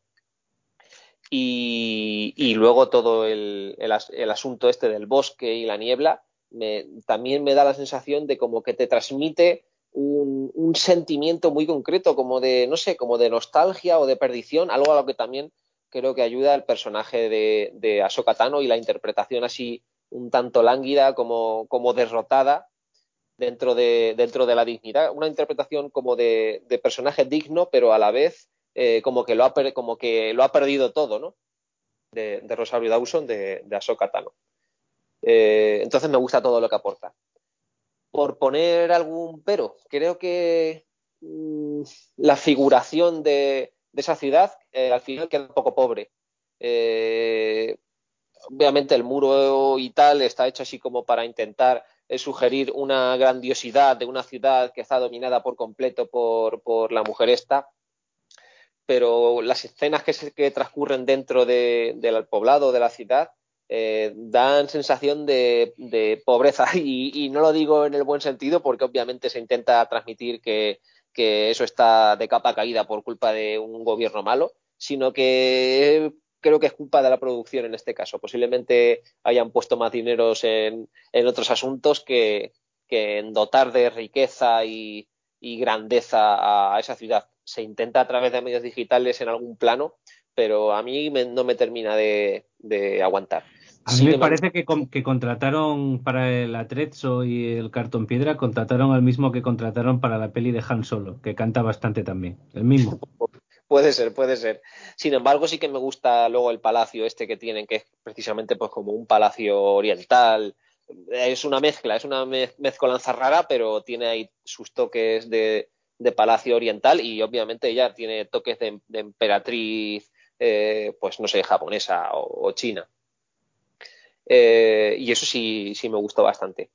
Y, y luego todo el, el, el, asunto este del bosque y la niebla me, también me da la sensación de como que te transmite un, un, sentimiento muy concreto, como de, no sé, como de nostalgia o de perdición, algo a lo que también creo que ayuda el personaje de, de Ahsoka Tano y la interpretación así un tanto lánguida, como, como derrotada dentro de, dentro de la dignidad. Una interpretación como de, personaje digno, pero a la vez eh, como, que lo ha, como que lo ha perdido todo, ¿no? De, Rosario Dawson, de, de Tano. Eh, entonces me gusta todo lo que aporta. Por poner algún pero, creo que mmm, la figuración de, esa ciudad eh, al final queda un poco pobre. Eh, obviamente el muro y tal está hecho así como para intentar eh, sugerir una grandiosidad de una ciudad que está dominada por completo por, por la mujer esta, pero las escenas que, se, que transcurren dentro de, del poblado de la ciudad eh, dan sensación de, pobreza (laughs) y, no lo digo en el buen sentido porque obviamente se intenta transmitir que, eso está de capa caída por culpa de un gobierno malo, sino que creo que es culpa de la producción en este caso. Posiblemente hayan puesto más dineros en, en otros asuntos que, en dotar de riqueza y, y, grandeza a esa ciudad. Se intenta a través de medios digitales en algún plano, pero a mí me, no me termina de aguantar. A mí sí, me parece que, que, contrataron para el Atrezzo y el Cartón Piedra, contrataron al mismo que contrataron para la peli de Han Solo, que canta bastante también. El mismo. (laughs) puede ser, puede ser. Sin embargo, sí que me gusta luego el palacio este que tienen, que es precisamente pues como un palacio oriental. Es una mezcla, es una mezcolanza rara, pero tiene ahí sus toques de, de palacio oriental y obviamente ella tiene toques de, de emperatriz, eh, pues no sé, japonesa o, o china. Eh, y eso sí, sí me gustó bastante.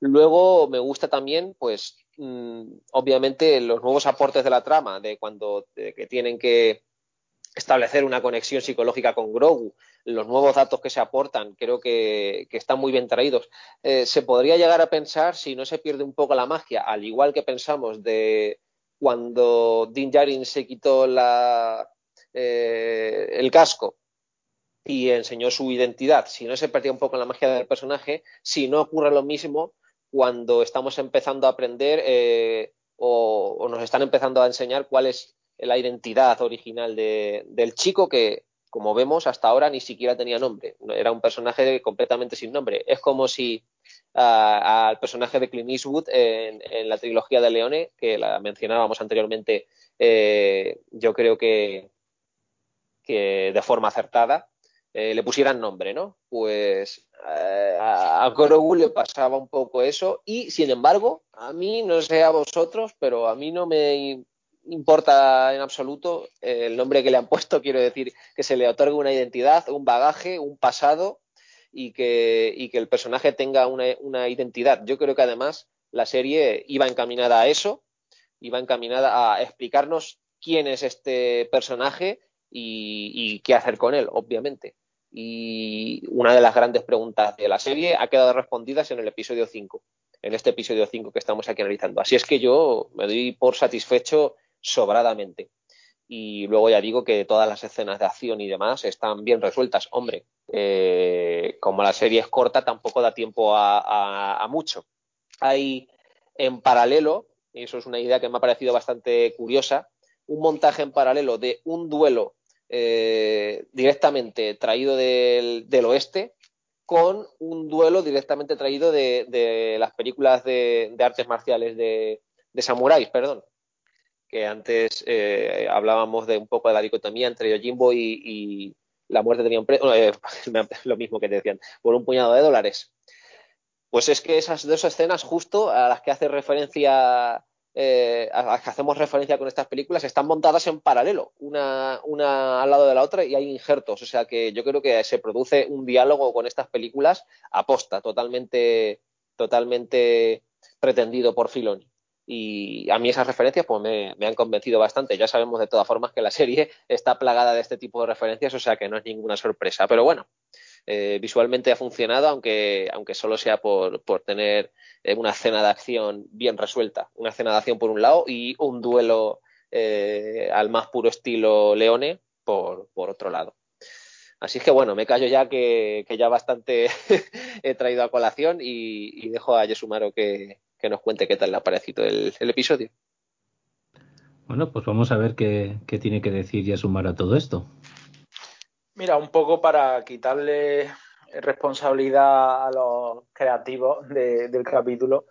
Luego me gusta también, pues, mmm, obviamente, los nuevos aportes de la trama, de cuando que tienen que establecer una conexión psicológica con Grogu, los nuevos datos que se aportan, creo que, que están muy bien traídos. Eh, se podría llegar a pensar si no se pierde un poco la magia, al igual que pensamos de cuando Din Djarin se quitó la, eh, el casco y enseñó su identidad, si no se perdía un poco la magia del personaje, si no ocurre lo mismo cuando estamos empezando a aprender eh, o, o, nos están empezando a enseñar cuál es la identidad original de, del chico que, como vemos, hasta ahora ni siquiera tenía nombre. Era un personaje completamente sin nombre. Es como si uh, al personaje de Clint Eastwood en, en, la trilogía de Leone, que la mencionábamos anteriormente, eh, yo creo que, que de forma acertada, eh, le pusieran nombre, ¿no? Pues eh, a, a le pasaba un poco eso y, sin embargo, a mí, no sé a vosotros, pero a mí no me importa en absoluto eh, el nombre que le han puesto, (laughs) quiero decir que se le otorgue una identidad, un bagaje, un pasado y que, y que el personaje tenga una, identidad. Yo creo que además la serie iba encaminada a eso, iba encaminada a explicarnos quién es este personaje y, qué hacer con él, obviamente. Y una de las grandes preguntas de la serie ha quedado respondidas en el episodio 5, en este episodio 5 que estamos aquí analizando. Así es que yo me doy por satisfecho sobradamente. Y luego ya digo que todas las escenas de acción y demás están bien resueltas. Hombre, eh, como la serie es corta, tampoco da tiempo a, a, a mucho. Hay en paralelo, y eso es una idea que me ha parecido bastante curiosa, un montaje en paralelo de un duelo eh, directamente traído del, oeste con un duelo directamente traído de, las películas de, artes marciales de, samuráis, perdón. Que antes eh, hablábamos de un poco de la dicotomía entre Yojimbo y, la muerte tenía un precio, lo mismo que te decían, por un puñado de dólares. Pues es que esas dos escenas justo a las que hace referencia eh, a las que hacemos referencia con estas películas están montadas en paralelo, una, una al lado de la otra y hay injertos. O sea que yo creo que se produce un diálogo con estas películas aposta, totalmente, totalmente pretendido por Filoni. y a mí esas referencias pues me, han convencido bastante. Ya sabemos de todas formas que la serie (laughs) está plagada de este tipo de referencias, o sea que no es ninguna sorpresa. Pero bueno, eh, visualmente ha funcionado, aunque, aunque solo sea por, por tener eh, una escena de acción bien resuelta. Una escena de acción por un lado y un duelo eh, al más puro estilo Leone por, por otro lado. Así que bueno, me callo ya que, ya bastante (laughs) he traído a colación y, dejo a Yesumaro que, que, nos cuente qué tal le ha parecido el, episodio. Bueno, pues vamos a ver qué, tiene que decir Yesumaro a todo esto. Mira, un poco para quitarle responsabilidad a los creativos del capítulo,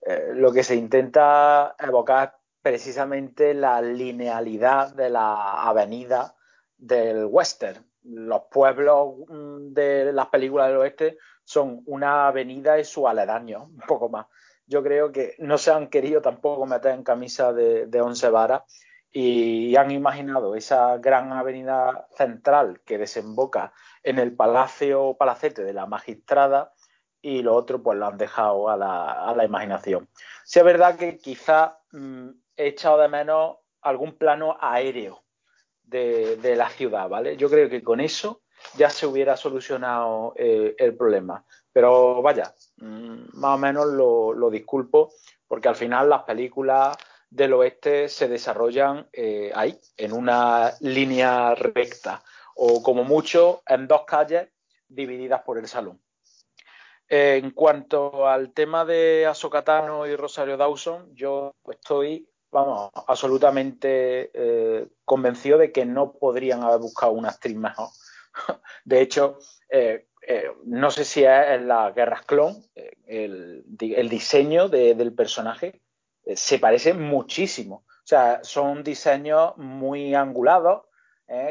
eh, lo que se intenta evocar precisamente la linealidad de la avenida del western los pueblos mm, de las películas del oeste son una avenida y su aledaño, (laughs) un poco más. Yo creo que no se han querido tampoco meter en camisa de, once varas y han imaginado esa gran avenida central que desemboca en el palacio palacete de la magistrada y lo otro pues lo han dejado a la, imaginación. Si es verdad que quizá mm, he echado de menos algún plano aéreo de, la ciudad, ¿vale? Yo creo que con eso ya se hubiera solucionado eh, el problema. Pero vaya, mm, más o menos lo, disculpo, porque al final las películas del oeste se desarrollan eh, ahí, en una línea recta, o como mucho en dos calles divididas por el salón. en cuanto al tema de Azokatano y Rosario Dawson, yo estoy vamos, absolutamente eh, convencido de que no podrían haber buscado una actriz mejor. (laughs) De hecho, eh, no sé si es en las guerras clon, el, diseño del personaje se parece muchísimo. O sea, son diseños muy angulados,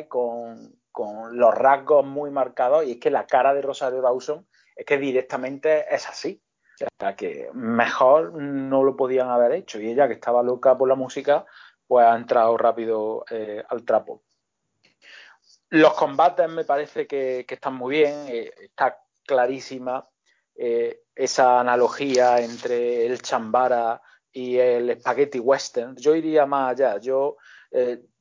con, con, los rasgos muy marcados, y es que la cara de Rosario Dawson es que directamente es así. O sea, que mejor no lo podían haber hecho. Y ella, que estaba loca por la música, pues ha entrado rápido eh, al trapo. Los combates me parece que, están muy bien, eh, está clarísima eh, esa analogía entre el chambara y el spaghetti western. Yo iría más allá, yo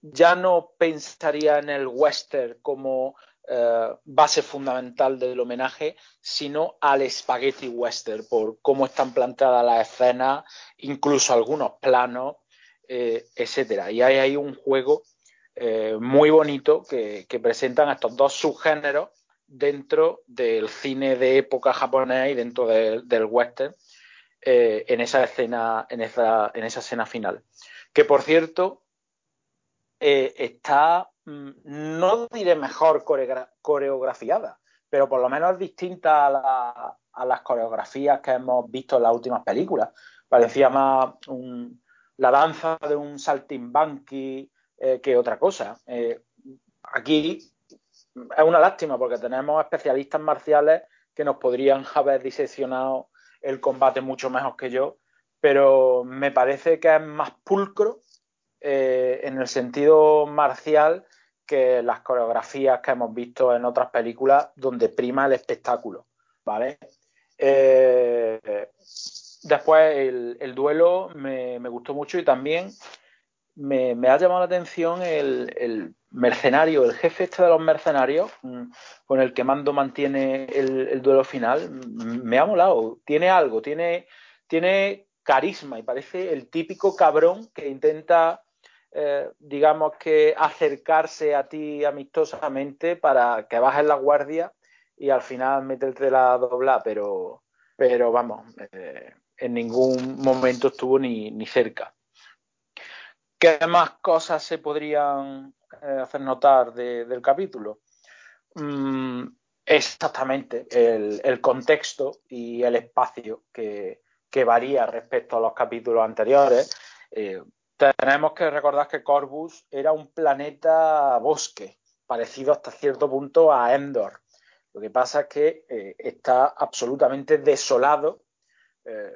ya no pensaría en el western como eh, base fundamental del homenaje, sino al spaghetti western, por cómo están planteadas las escenas, incluso algunos planos, eh, etcétera. Y hay un juego eh, muy bonito que, presentan estos dos subgéneros dentro del cine de época japonés y dentro del western en esa escena, en esa, en esa escena final. Que por cierto, está Mm, no diré mejor coreografiada, pero por lo menos distinta a, las coreografías que hemos visto en las últimas películas. Parecía más la danza de un saltimbanqui eh, que otra cosa. Eh, aquí es una lástima porque tenemos especialistas marciales que nos podrían haber diseccionado el combate mucho mejor que yo, pero me parece que es más pulcro eh, en el sentido marcial que las coreografías que hemos visto en otras películas donde prima el espectáculo, ¿vale? Eh, después el, duelo me, gustó mucho y también me, ha llamado la atención el, mercenario, el jefe este de los mercenarios, mm, con el que Mando mantiene el, duelo final, mm, me ha molado, tiene algo, tiene, tiene carisma y parece el típico cabrón que intenta eh, digamos que acercarse a ti amistosamente para que bajes la guardia y al final meterte la dobla, pero, pero vamos, eh, en ningún momento estuvo ni, ni, cerca. ¿Qué más cosas se podrían eh, hacer notar del capítulo? Mm, exactamente, el, contexto y el espacio que, varía respecto a los capítulos anteriores tenemos que recordar que Corvus era un planeta bosque, parecido hasta cierto punto a Endor. Lo que pasa es que eh, está absolutamente desolado, eh,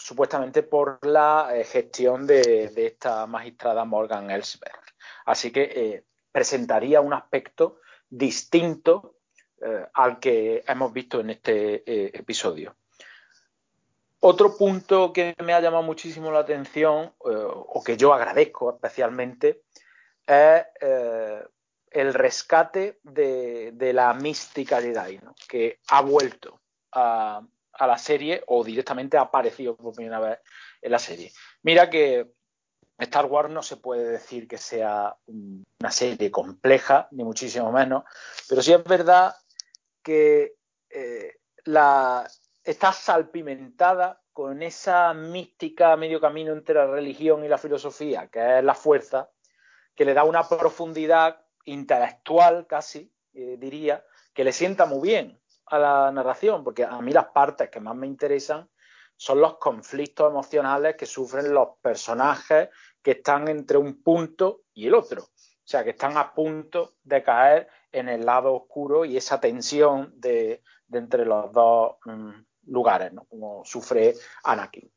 supuestamente por la eh, gestión de, esta magistrada Morgan Elsberg. Así que presentaría un aspecto distinto al que hemos visto en este episodio. otro punto que me ha llamado muchísimo la atención, eh, o que yo agradezco especialmente, es eh, el rescate de, la mística Jedi, ¿no? que ha vuelto a, la serie o directamente ha aparecido por primera vez en la serie. Mira que Star Wars no se puede decir que sea una serie compleja, ni muchísimo menos, pero sí es verdad que eh, la, está salpimentada con esa mística medio camino entre la religión y la filosofía, que es la fuerza, que le da una profundidad intelectual casi, eh, diría, que le sienta muy bien a la narración, porque a mí las partes que más me interesan son los conflictos emocionales que sufren los personajes que están entre un punto y el otro. O sea, que están a punto de caer en el lado oscuro y esa tensión de, entre los dos mm, lugares, ¿no? Como sufre Anakin.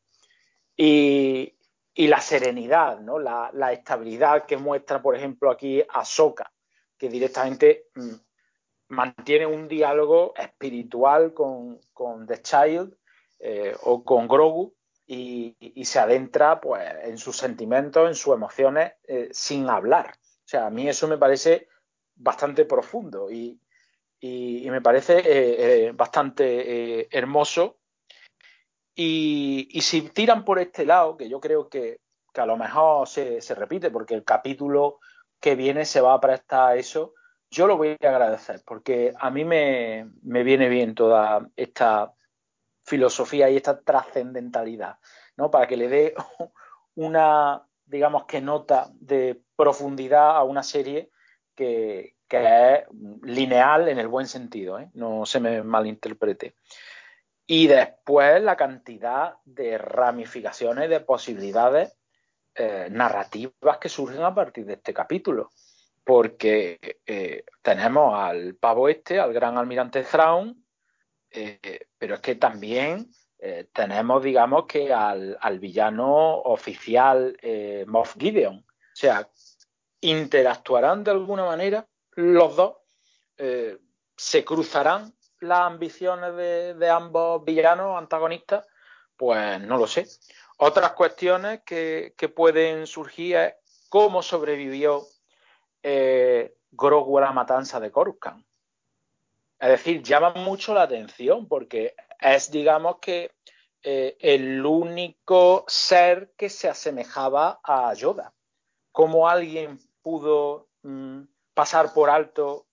Y, la serenidad, ¿no? La, estabilidad que muestra, por ejemplo, aquí Ahsoka, que directamente mm, mantiene un diálogo espiritual con, The Child eh, o con Grogu y, se adentra pues, en sus sentimientos, en sus emociones, eh, sin hablar. O sea, a mí eso me parece bastante profundo y, y, me parece eh, bastante hermoso. Y, si tiran por este lado, que yo creo que, a lo mejor se, repite, porque el capítulo que viene se va a prestar a eso, yo lo voy a agradecer, porque a mí me, viene bien toda esta filosofía y esta trascendentalidad, ¿no? Para que le dé (laughs) una, digamos que nota de profundidad a una serie que, que es lineal en el buen sentido, ¿eh? no se me malinterprete. Y después la cantidad de ramificaciones, de posibilidades eh, narrativas que surgen a partir de este capítulo. Porque eh, tenemos al pavo este, al gran almirante Thrawn, pero es que también tenemos, digamos, que al, al villano oficial Moff Gideon. O sea, interactuarán de alguna manera los dos, eh, se cruzarán las ambiciones de, ambos villanos antagonistas, pues no lo sé. Otras cuestiones que, pueden surgir es cómo sobrevivió eh, Grogu a la matanza de Coruscant. Es decir, llama mucho la atención porque es, digamos que, eh, el único ser que se asemejaba a Yoda. ¿Cómo alguien pudo mm, pasar por alto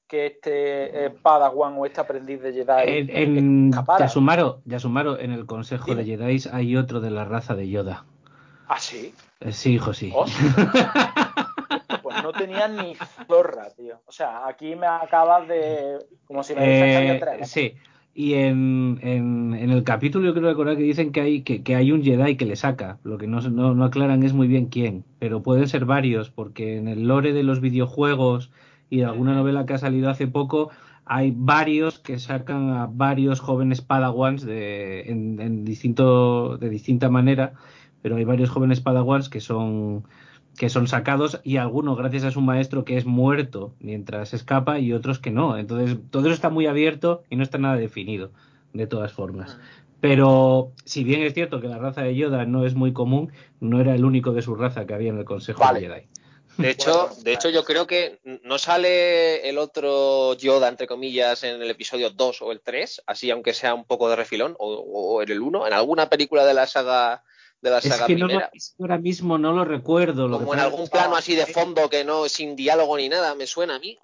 pues no tenía ni zorra, tío. O sea, aquí me acabas de... como si me eh, tres. Sí. Y en, en, en, el capítulo yo creo recordar que dicen que hay, que, que, hay un Jedi que le saca. Lo que no, no, no aclaran es muy bien quién. Pero pueden ser varios, porque en el lore de los videojuegos y de alguna novela que ha salido hace poco, hay varios que sacan a varios jóvenes padawans de, en, distinto, de distinta manera, pero hay varios jóvenes padawans que son que son sacados y algunos gracias a su maestro que es muerto mientras escapa y otros que no. Entonces todo eso está muy abierto y no está nada definido de todas formas. Pero si bien es cierto que la raza de Yoda no es muy común, no era el único de su raza que había en el Consejo de Jedi. De hecho, de hecho, yo creo que no sale el otro Yoda, entre comillas, en el episodio 2 o el 3, así aunque sea un poco de refilón, o, en el 1, en alguna película de la saga de la saga es que No ahora mismo no lo recuerdo. Como en algún plano así de fondo que no, sin diálogo ni nada, me suena a mí.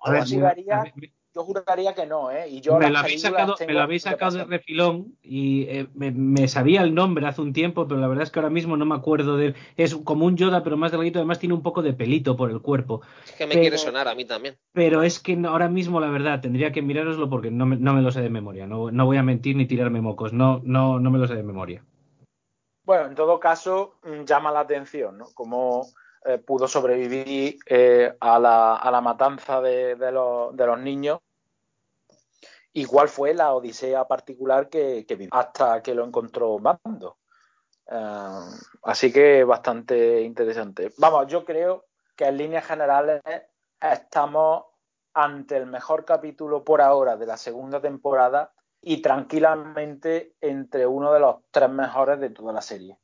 Yo juraría que no, ¿eh? Y yo me, lo habéis sacado, me lo habéis sacado de refilón y eh, me, sabía el nombre hace un tiempo, pero la verdad es que ahora mismo no me acuerdo de él. Es como un Yoda, pero más delgadito, además tiene un poco de pelito por el cuerpo. Es que me quiere sonar a mí también. Pero es que ahora mismo, la verdad, tendría que mirároslo porque no me, no me lo sé de memoria. No, no voy a mentir ni tirarme mocos. No, no, no me lo sé de memoria. Bueno, en todo caso, mm, llama la atención, ¿no? Como eh, pudo sobrevivir eh, a, la, matanza de, los, niños igual fue la odisea particular que, vivió hasta que lo encontró Mando. Eh, así que bastante interesante. Vamos, yo creo que en líneas generales estamos ante el mejor capítulo por ahora de la segunda temporada y tranquilamente entre uno de los tres mejores de toda la serie.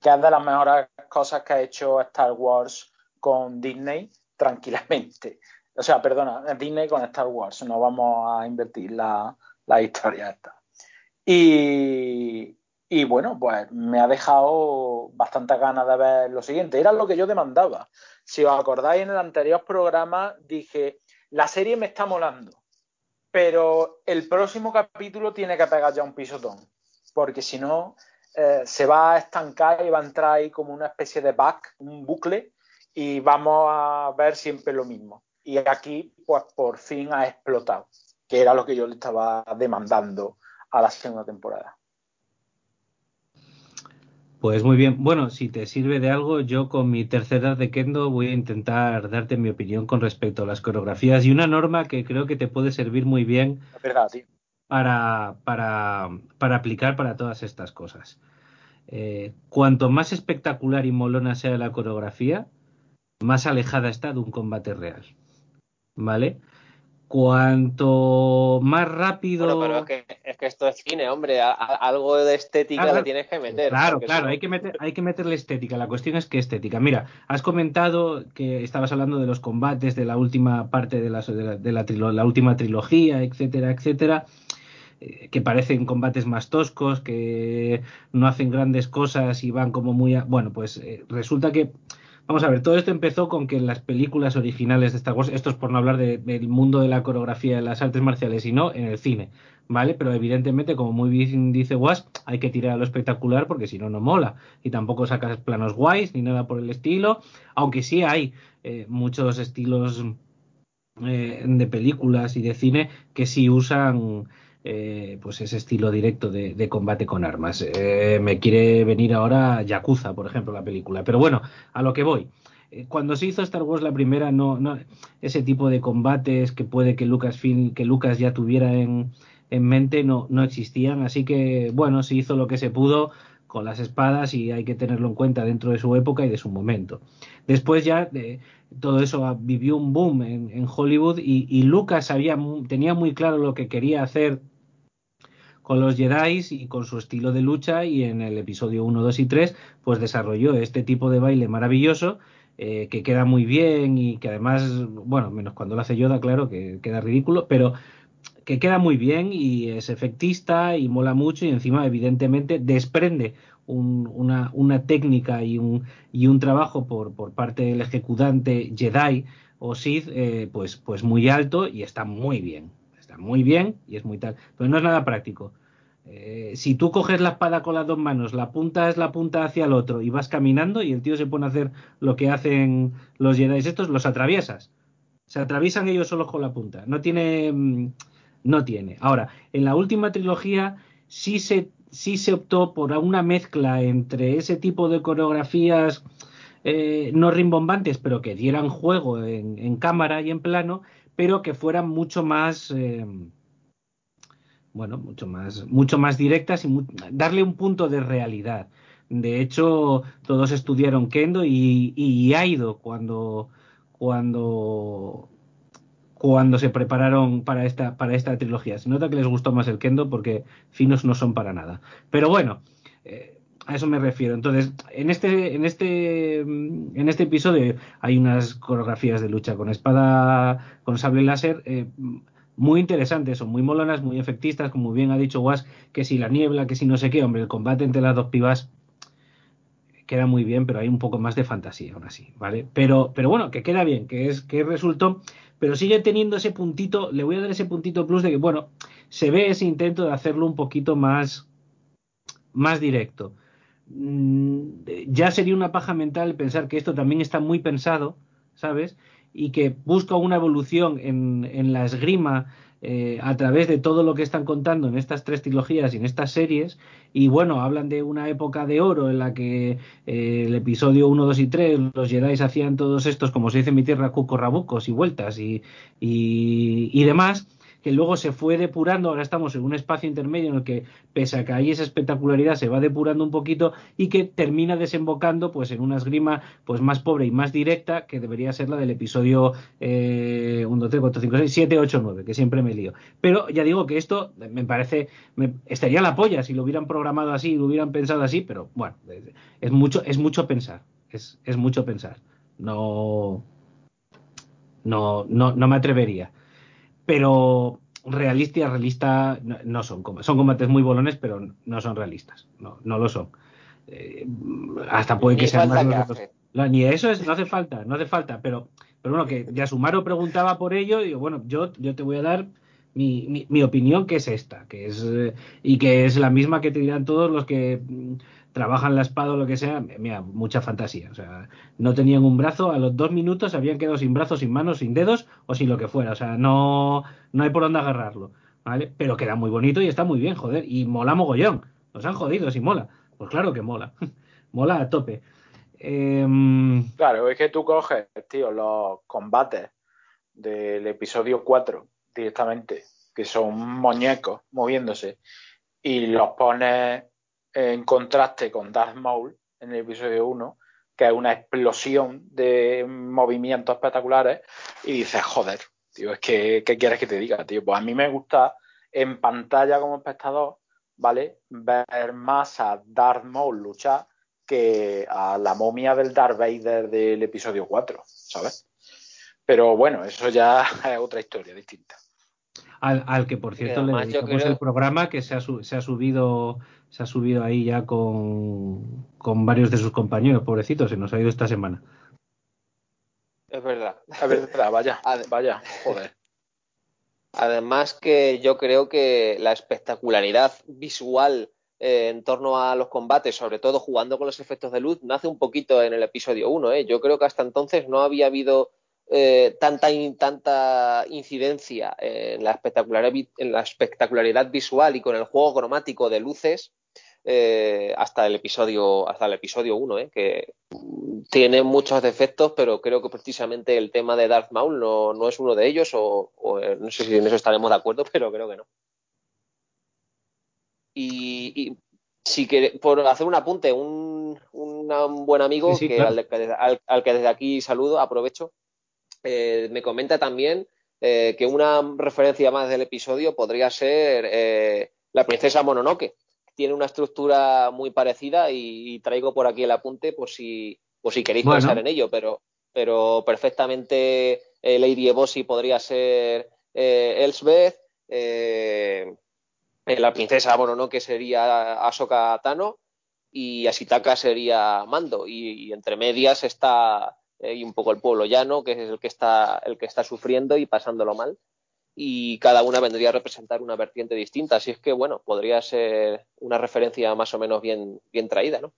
Que es de las mejores cosas que ha hecho Star Wars con Disney, tranquilamente. O sea, perdona, Disney con Star Wars, no vamos a invertir la, la historia esta. Y, y bueno, pues me ha dejado bastantes ganas de ver lo siguiente. Era lo que yo demandaba. Si os acordáis, en el anterior programa dije, la serie me está molando, pero el próximo capítulo tiene que pegar ya un pisotón, porque si no, eh, se va a estancar y va a entrar ahí como una especie de back, un bucle, y vamos a ver siempre lo mismo. Y aquí, pues por fin ha explotado, que era lo que yo le estaba demandando a la segunda temporada. Pues muy bien. Bueno, si te sirve de algo, yo con mi tercera de Kendo voy a intentar darte mi opinión con respecto a las coreografías y una norma que creo que te puede servir muy bien Para, para, para, aplicar para todas estas cosas. Eh, cuanto más espectacular y molona sea la coreografía, más alejada está de un combate real. ¿Vale? cuanto más rápido. Bueno, pero es que, es que esto es cine, hombre. algo de estética le tienes que meter. Claro, claro, hay, que meter, hay que meterle estética. La cuestión es que estética. Mira, has comentado que estabas hablando de los combates de la última parte de la, de la, la última trilogía, etcétera, etcétera eh, que parecen combates más toscos, que no hacen grandes cosas y van como muy... Bueno, pues eh, resulta que Vamos a ver, todo esto empezó con que en las películas originales de Star Wars, esto es por no hablar del mundo de la coreografía de las artes marciales, sino en el cine, ¿vale? Pero evidentemente, como muy bien dice Was, hay que tirar a lo espectacular porque si no, no mola. Y tampoco sacas planos guays ni nada por el estilo, aunque sí hay eh, muchos estilos eh, de películas y de cine que sí usan eh, pues ese estilo directo de, combate con armas. Me quiere venir ahora Yakuza, por ejemplo, la película. Pero bueno, a lo que voy. Cuando se hizo Star Wars la primera, no, no ese tipo de combates que puede que Lucasfilm, que Lucas ya tuviera en, en mente, no, no existían. Así que, bueno, se hizo lo que se pudo con las espadas y hay que tenerlo en cuenta dentro de su época y de su momento. Después ya todo eso vivió un boom en, Hollywood y, y Lucas había, tenía muy claro lo que quería hacer con los Jedi y con su estilo de lucha y en el episodio 1, 2 y 3 pues desarrolló este tipo de baile maravilloso eh, que queda muy bien y que además, bueno, menos cuando lo hace Yoda, claro, que queda ridículo, pero que queda muy bien y es efectista y mola mucho y encima evidentemente desprende una, una, técnica y un, y un trabajo por, por parte del ejecutante Jedi o Sith eh, pues, pues muy alto y está muy bien muy bien y es muy tal, pero no es nada práctico. Eh, si tú coges la espada con las dos manos, la punta es la punta hacia el otro y vas caminando y el tío se pone a hacer lo que hacen los Jedi estos, los atraviesas. Se atraviesan ellos solos con la punta. No tiene. No tiene. Ahora, en la última trilogía sí se, sí se optó por una mezcla entre ese tipo de coreografías eh, no rimbombantes, pero que dieran juego en cámara y en plano, pero que fueran mucho más eh, bueno mucho más mucho más directas y darle un punto de realidad de hecho todos estudiaron kendo y, y Aido cuando cuando cuando se prepararon para esta para esta trilogía se nota que les gustó más el kendo porque finos no son para nada pero bueno eh, a eso me refiero. Entonces, en este, en este, en este episodio hay unas coreografías de lucha con espada, con sable láser, eh, muy interesantes, son muy molonas, muy efectistas, como bien ha dicho Was, que si la niebla, que si no sé qué, hombre, el combate entre las dos pibas queda muy bien, pero hay un poco más de fantasía aún así, ¿vale? Pero, pero bueno, que queda bien, que es, que resultó, pero sigue teniendo ese puntito, le voy a dar ese puntito plus de que, bueno, se ve ese intento de hacerlo un poquito más, más directo. Mm, ya sería una paja mental pensar que esto también está muy pensado, ¿sabes? Y que busca una evolución en, la esgrima eh, a través de todo lo que están contando en estas tres trilogías y en estas series. Y bueno, hablan de una época de oro en la que eh, el episodio 1, 2 y 3, los Jedi hacían todos estos, como se dice en mi tierra, cucorrabucos y vueltas y, y demás que luego se fue depurando, ahora estamos en un espacio intermedio en el que, pese a que hay esa espectacularidad, se va depurando un poquito y que termina desembocando pues en una esgrima pues más pobre y más directa que debería ser la del episodio eh, 1, 2, 3, 4, 5, 6, 7, 8, 9, que siempre me lío. Pero ya digo que esto me parece, me, estaría la polla si lo hubieran programado así, lo hubieran pensado así, pero bueno, es mucho, es mucho pensar, es, es mucho pensar. No, no, no, no me atrevería pero realista y realista no, son son combates muy bolones pero no son realistas no, no lo son. Eh, hasta puede que sean más ni eso es, no hace falta no hace falta pero pero bueno que Yasumaro preguntaba por ello y digo bueno yo yo te voy a dar mi, mi, opinión que es esta que es eh, y que es la misma que te dirán todos los que trabajan la espada o lo que sea, mira, mucha fantasía. O sea, no tenían un brazo, a los dos minutos habían quedado sin brazos, sin manos, sin dedos o sin lo que fuera. O sea, no, no hay por dónde agarrarlo. ¿Vale? Pero queda muy bonito y está muy bien, joder. Y mola mogollón. Nos han jodido si mola. Pues claro que mola. (laughs) mola a tope. Em, claro, es que tú coges, tío, los combates del episodio 4 directamente, que son muñecos moviéndose, y los pones en contraste con Darth Maul en el episodio 1, que es una explosión de movimientos espectaculares, y dices, joder, tío, es que, ¿qué quieres que te diga, tío? Pues a mí me gusta en pantalla como espectador, ¿vale? Ver más a Darth Maul luchar que a la momia del Darth Vader del episodio 4, ¿sabes? Pero bueno, eso ya (laughs) es otra historia distinta. Al, que por cierto le dedicamos el programa que se ha, se ha subido se ha subido ahí ya con, varios de sus compañeros, pobrecitos, se nos ha ido esta semana. Es verdad. Es verdad, vaya, (laughs) vaya, joder. Además que yo creo que la espectacularidad visual eh, en torno a los combates, sobre todo jugando con los efectos de luz, nace un poquito en el episodio 1. ¿eh? Yo creo que hasta entonces no había habido eh, tanta, tanta incidencia en la, espectacularidad, en la espectacularidad visual y con el juego cromático de luces eh, hasta el episodio hasta el episodio 1, eh, que tiene muchos defectos, pero creo que precisamente el tema de Darth Maul no, no es uno de ellos, o, no sé si en eso estaremos de acuerdo, (laughs) pero creo que no. Y, si que, por hacer un apunte, un, buen amigo que, al, al, que desde aquí saludo, aprovecho, eh, me comenta también eh, que una referencia más del episodio podría ser eh, la princesa Mononoke. Tiene una estructura muy parecida y, traigo por aquí el apunte por si, por si queréis pensar en ello, pero, pero perfectamente Lady Ebosi podría ser Elsbeth, la princesa Mononoke sería Ahsoka Tano y Asitaka sería Mando y entre medias está eh, y un poco el pueblo llano, que es el que está, el que está sufriendo y pasándolo mal. Y cada una vendría a representar una vertiente distinta. Así es que, bueno, podría ser una referencia más o menos bien, bien traída, ¿no?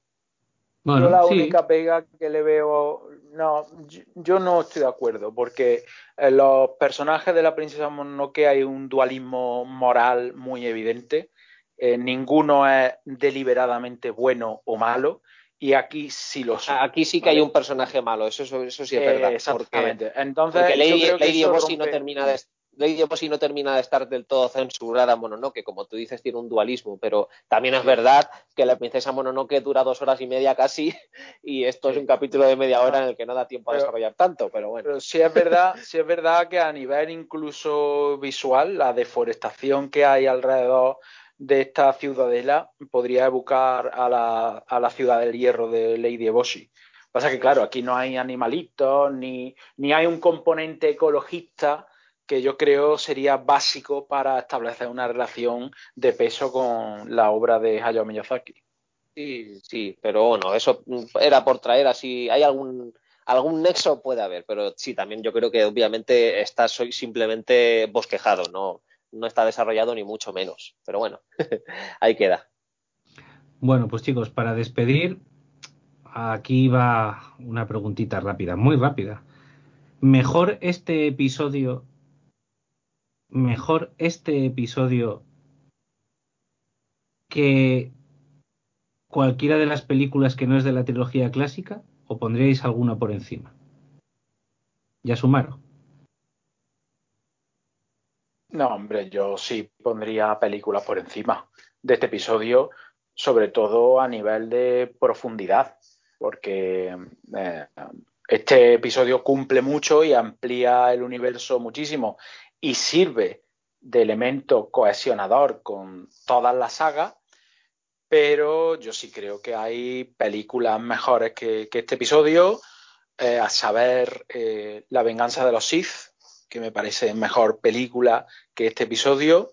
Bueno, la única pega que le veo, no, yo, no estoy de acuerdo, porque en los personajes de la princesa Mononoke hay un dualismo moral muy evidente. Eh, ninguno es deliberadamente bueno o malo y aquí sí lo son. Aquí sí que hay un personaje malo, eso, eso, sí es verdad. exactamente. Entonces, Lady, Lady no termina de Lady no termina de estar del todo censurada Mononoke, como tú dices, tiene un dualismo, pero también es verdad que la princesa Mononoke dura dos horas y media casi, (laughs) y esto es un capítulo de media hora en el que no da tiempo a desarrollar tanto, pero bueno. Pero sí es verdad, sí es verdad que a nivel incluso visual, la deforestación que hay alrededor de esta ciudadela podría evocar a la, a la ciudad del hierro de Lady Eboshi. Pasa que, claro, aquí no hay animalitos, ni, ni hay un componente ecologista que yo creo sería básico para establecer una relación de peso con la obra de Hayao Miyazaki. Sí, sí, pero bueno, eso era por traer así, hay algún algún nexo puede haber, pero sí, también yo creo que obviamente está soy simplemente bosquejado, no no está desarrollado ni mucho menos. Pero bueno, (laughs) ahí queda. Bueno, pues chicos, para despedir, aquí va una preguntita rápida, muy rápida. Mejor este episodio, mejor este episodio que cualquiera de las películas que no es de la trilogía clásica, o pondríais alguna por encima. Ya sumaron. No, hombre, yo sí pondría películas por encima de este episodio, sobre todo a nivel de profundidad, porque eh, este episodio cumple mucho y amplía el universo muchísimo y sirve de elemento cohesionador con todas las sagas, pero yo sí creo que hay películas mejores que, este episodio, eh, a saber eh, La venganza de los Sith, que me parece mejor película que este episodio,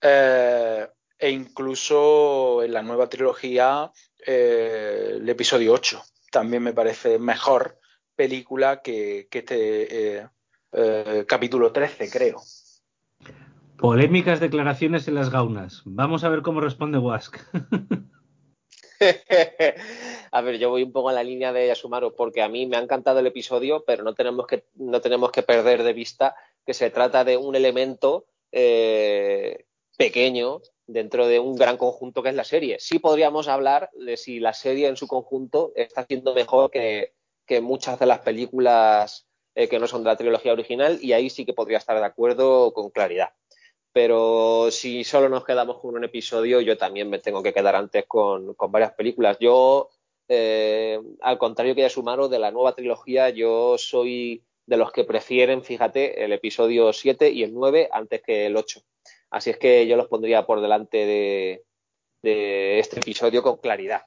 eh, e incluso en la nueva trilogía el episodio 8 también me parece mejor película que, que este capítulo 13, creo. Polémicas declaraciones en las gaunas. Vamos a ver cómo responde Wask. (laughs) a ver, yo voy un poco en la línea de Yasumaro porque a mí me ha encantado el episodio, pero no tenemos que, no tenemos que perder de vista que se trata de un elemento eh, pequeño dentro de un gran conjunto que es la serie. Sí podríamos hablar de si la serie en su conjunto está siendo mejor que, muchas de las películas eh, que no son de la trilogía original y ahí sí que podría estar de acuerdo con claridad pero si solo nos quedamos con un episodio, yo también me tengo que quedar antes con, varias películas. Yo, eh, al contrario que ya sumaron de la nueva trilogía, yo soy de los que prefieren, fíjate, el episodio 7 y el 9 antes que el 8. Así es que yo los pondría por delante de este episodio con claridad.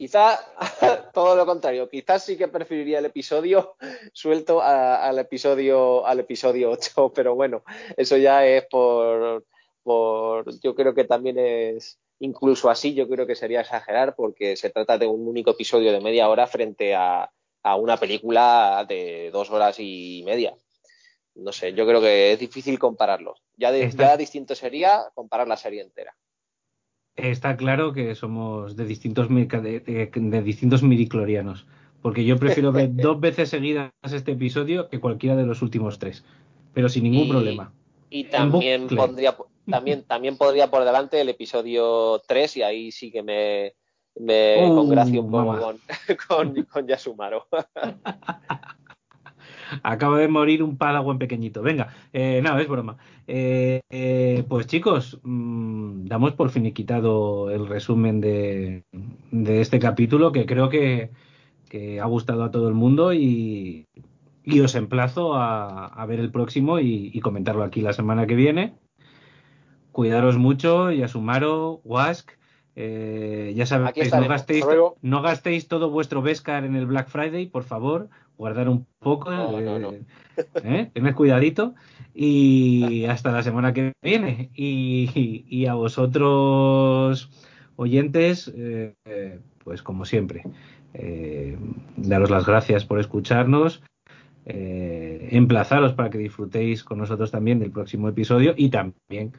Quizá (laughs) todo lo contrario, quizás sí que preferiría el episodio suelto al episodio al episodio 8, pero bueno, eso ya es por, por yo creo que también es incluso así, yo creo que sería exagerar porque se trata de un único episodio de media hora frente a, una película de dos horas y media. No sé, yo creo que es difícil compararlos. Ya, ya distinto sería comparar la serie entera está claro que somos de distintos de, distintos midiclorianos, porque yo prefiero ver (laughs) dos veces seguidas este episodio que cualquiera de los últimos tres, pero sin ningún problema. Y también pondría también (laughs) también podría por delante el episodio 3 y ahí sí que me me uh, congracio un poco con, (laughs) con, con Yasumaro. (laughs) Acaba de morir un padawan pequeñito. Venga, eh, no, es broma. Eh, eh, pues chicos, mm, damos por finiquitado el resumen de, este capítulo que creo que, ha gustado a todo el mundo y, os emplazo a, ver el próximo y, comentarlo aquí la semana que viene. Cuidaros mucho, y Yasumaro, Wask. ya sabéis, no gastéis, no gastéis todo vuestro Vescar en el Black Friday, por favor guardar un poco, eh, eh, tened cuidadito y hasta la semana que viene. Y, a vosotros, oyentes, eh, pues como siempre, daros las gracias por escucharnos. emplazaros para que disfrutéis con nosotros también del próximo episodio y también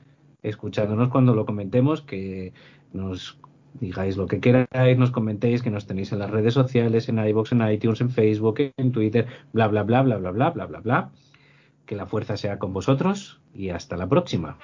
escuchándonos cuando lo comentemos, que nos digáis lo que queráis, nos comentéis, que nos tenéis en las redes sociales, en iBox, en iTunes, en Facebook, en Twitter, bla, bla, bla, bla, bla, bla, bla, bla, bla. Que la fuerza sea con vosotros y hasta la próxima.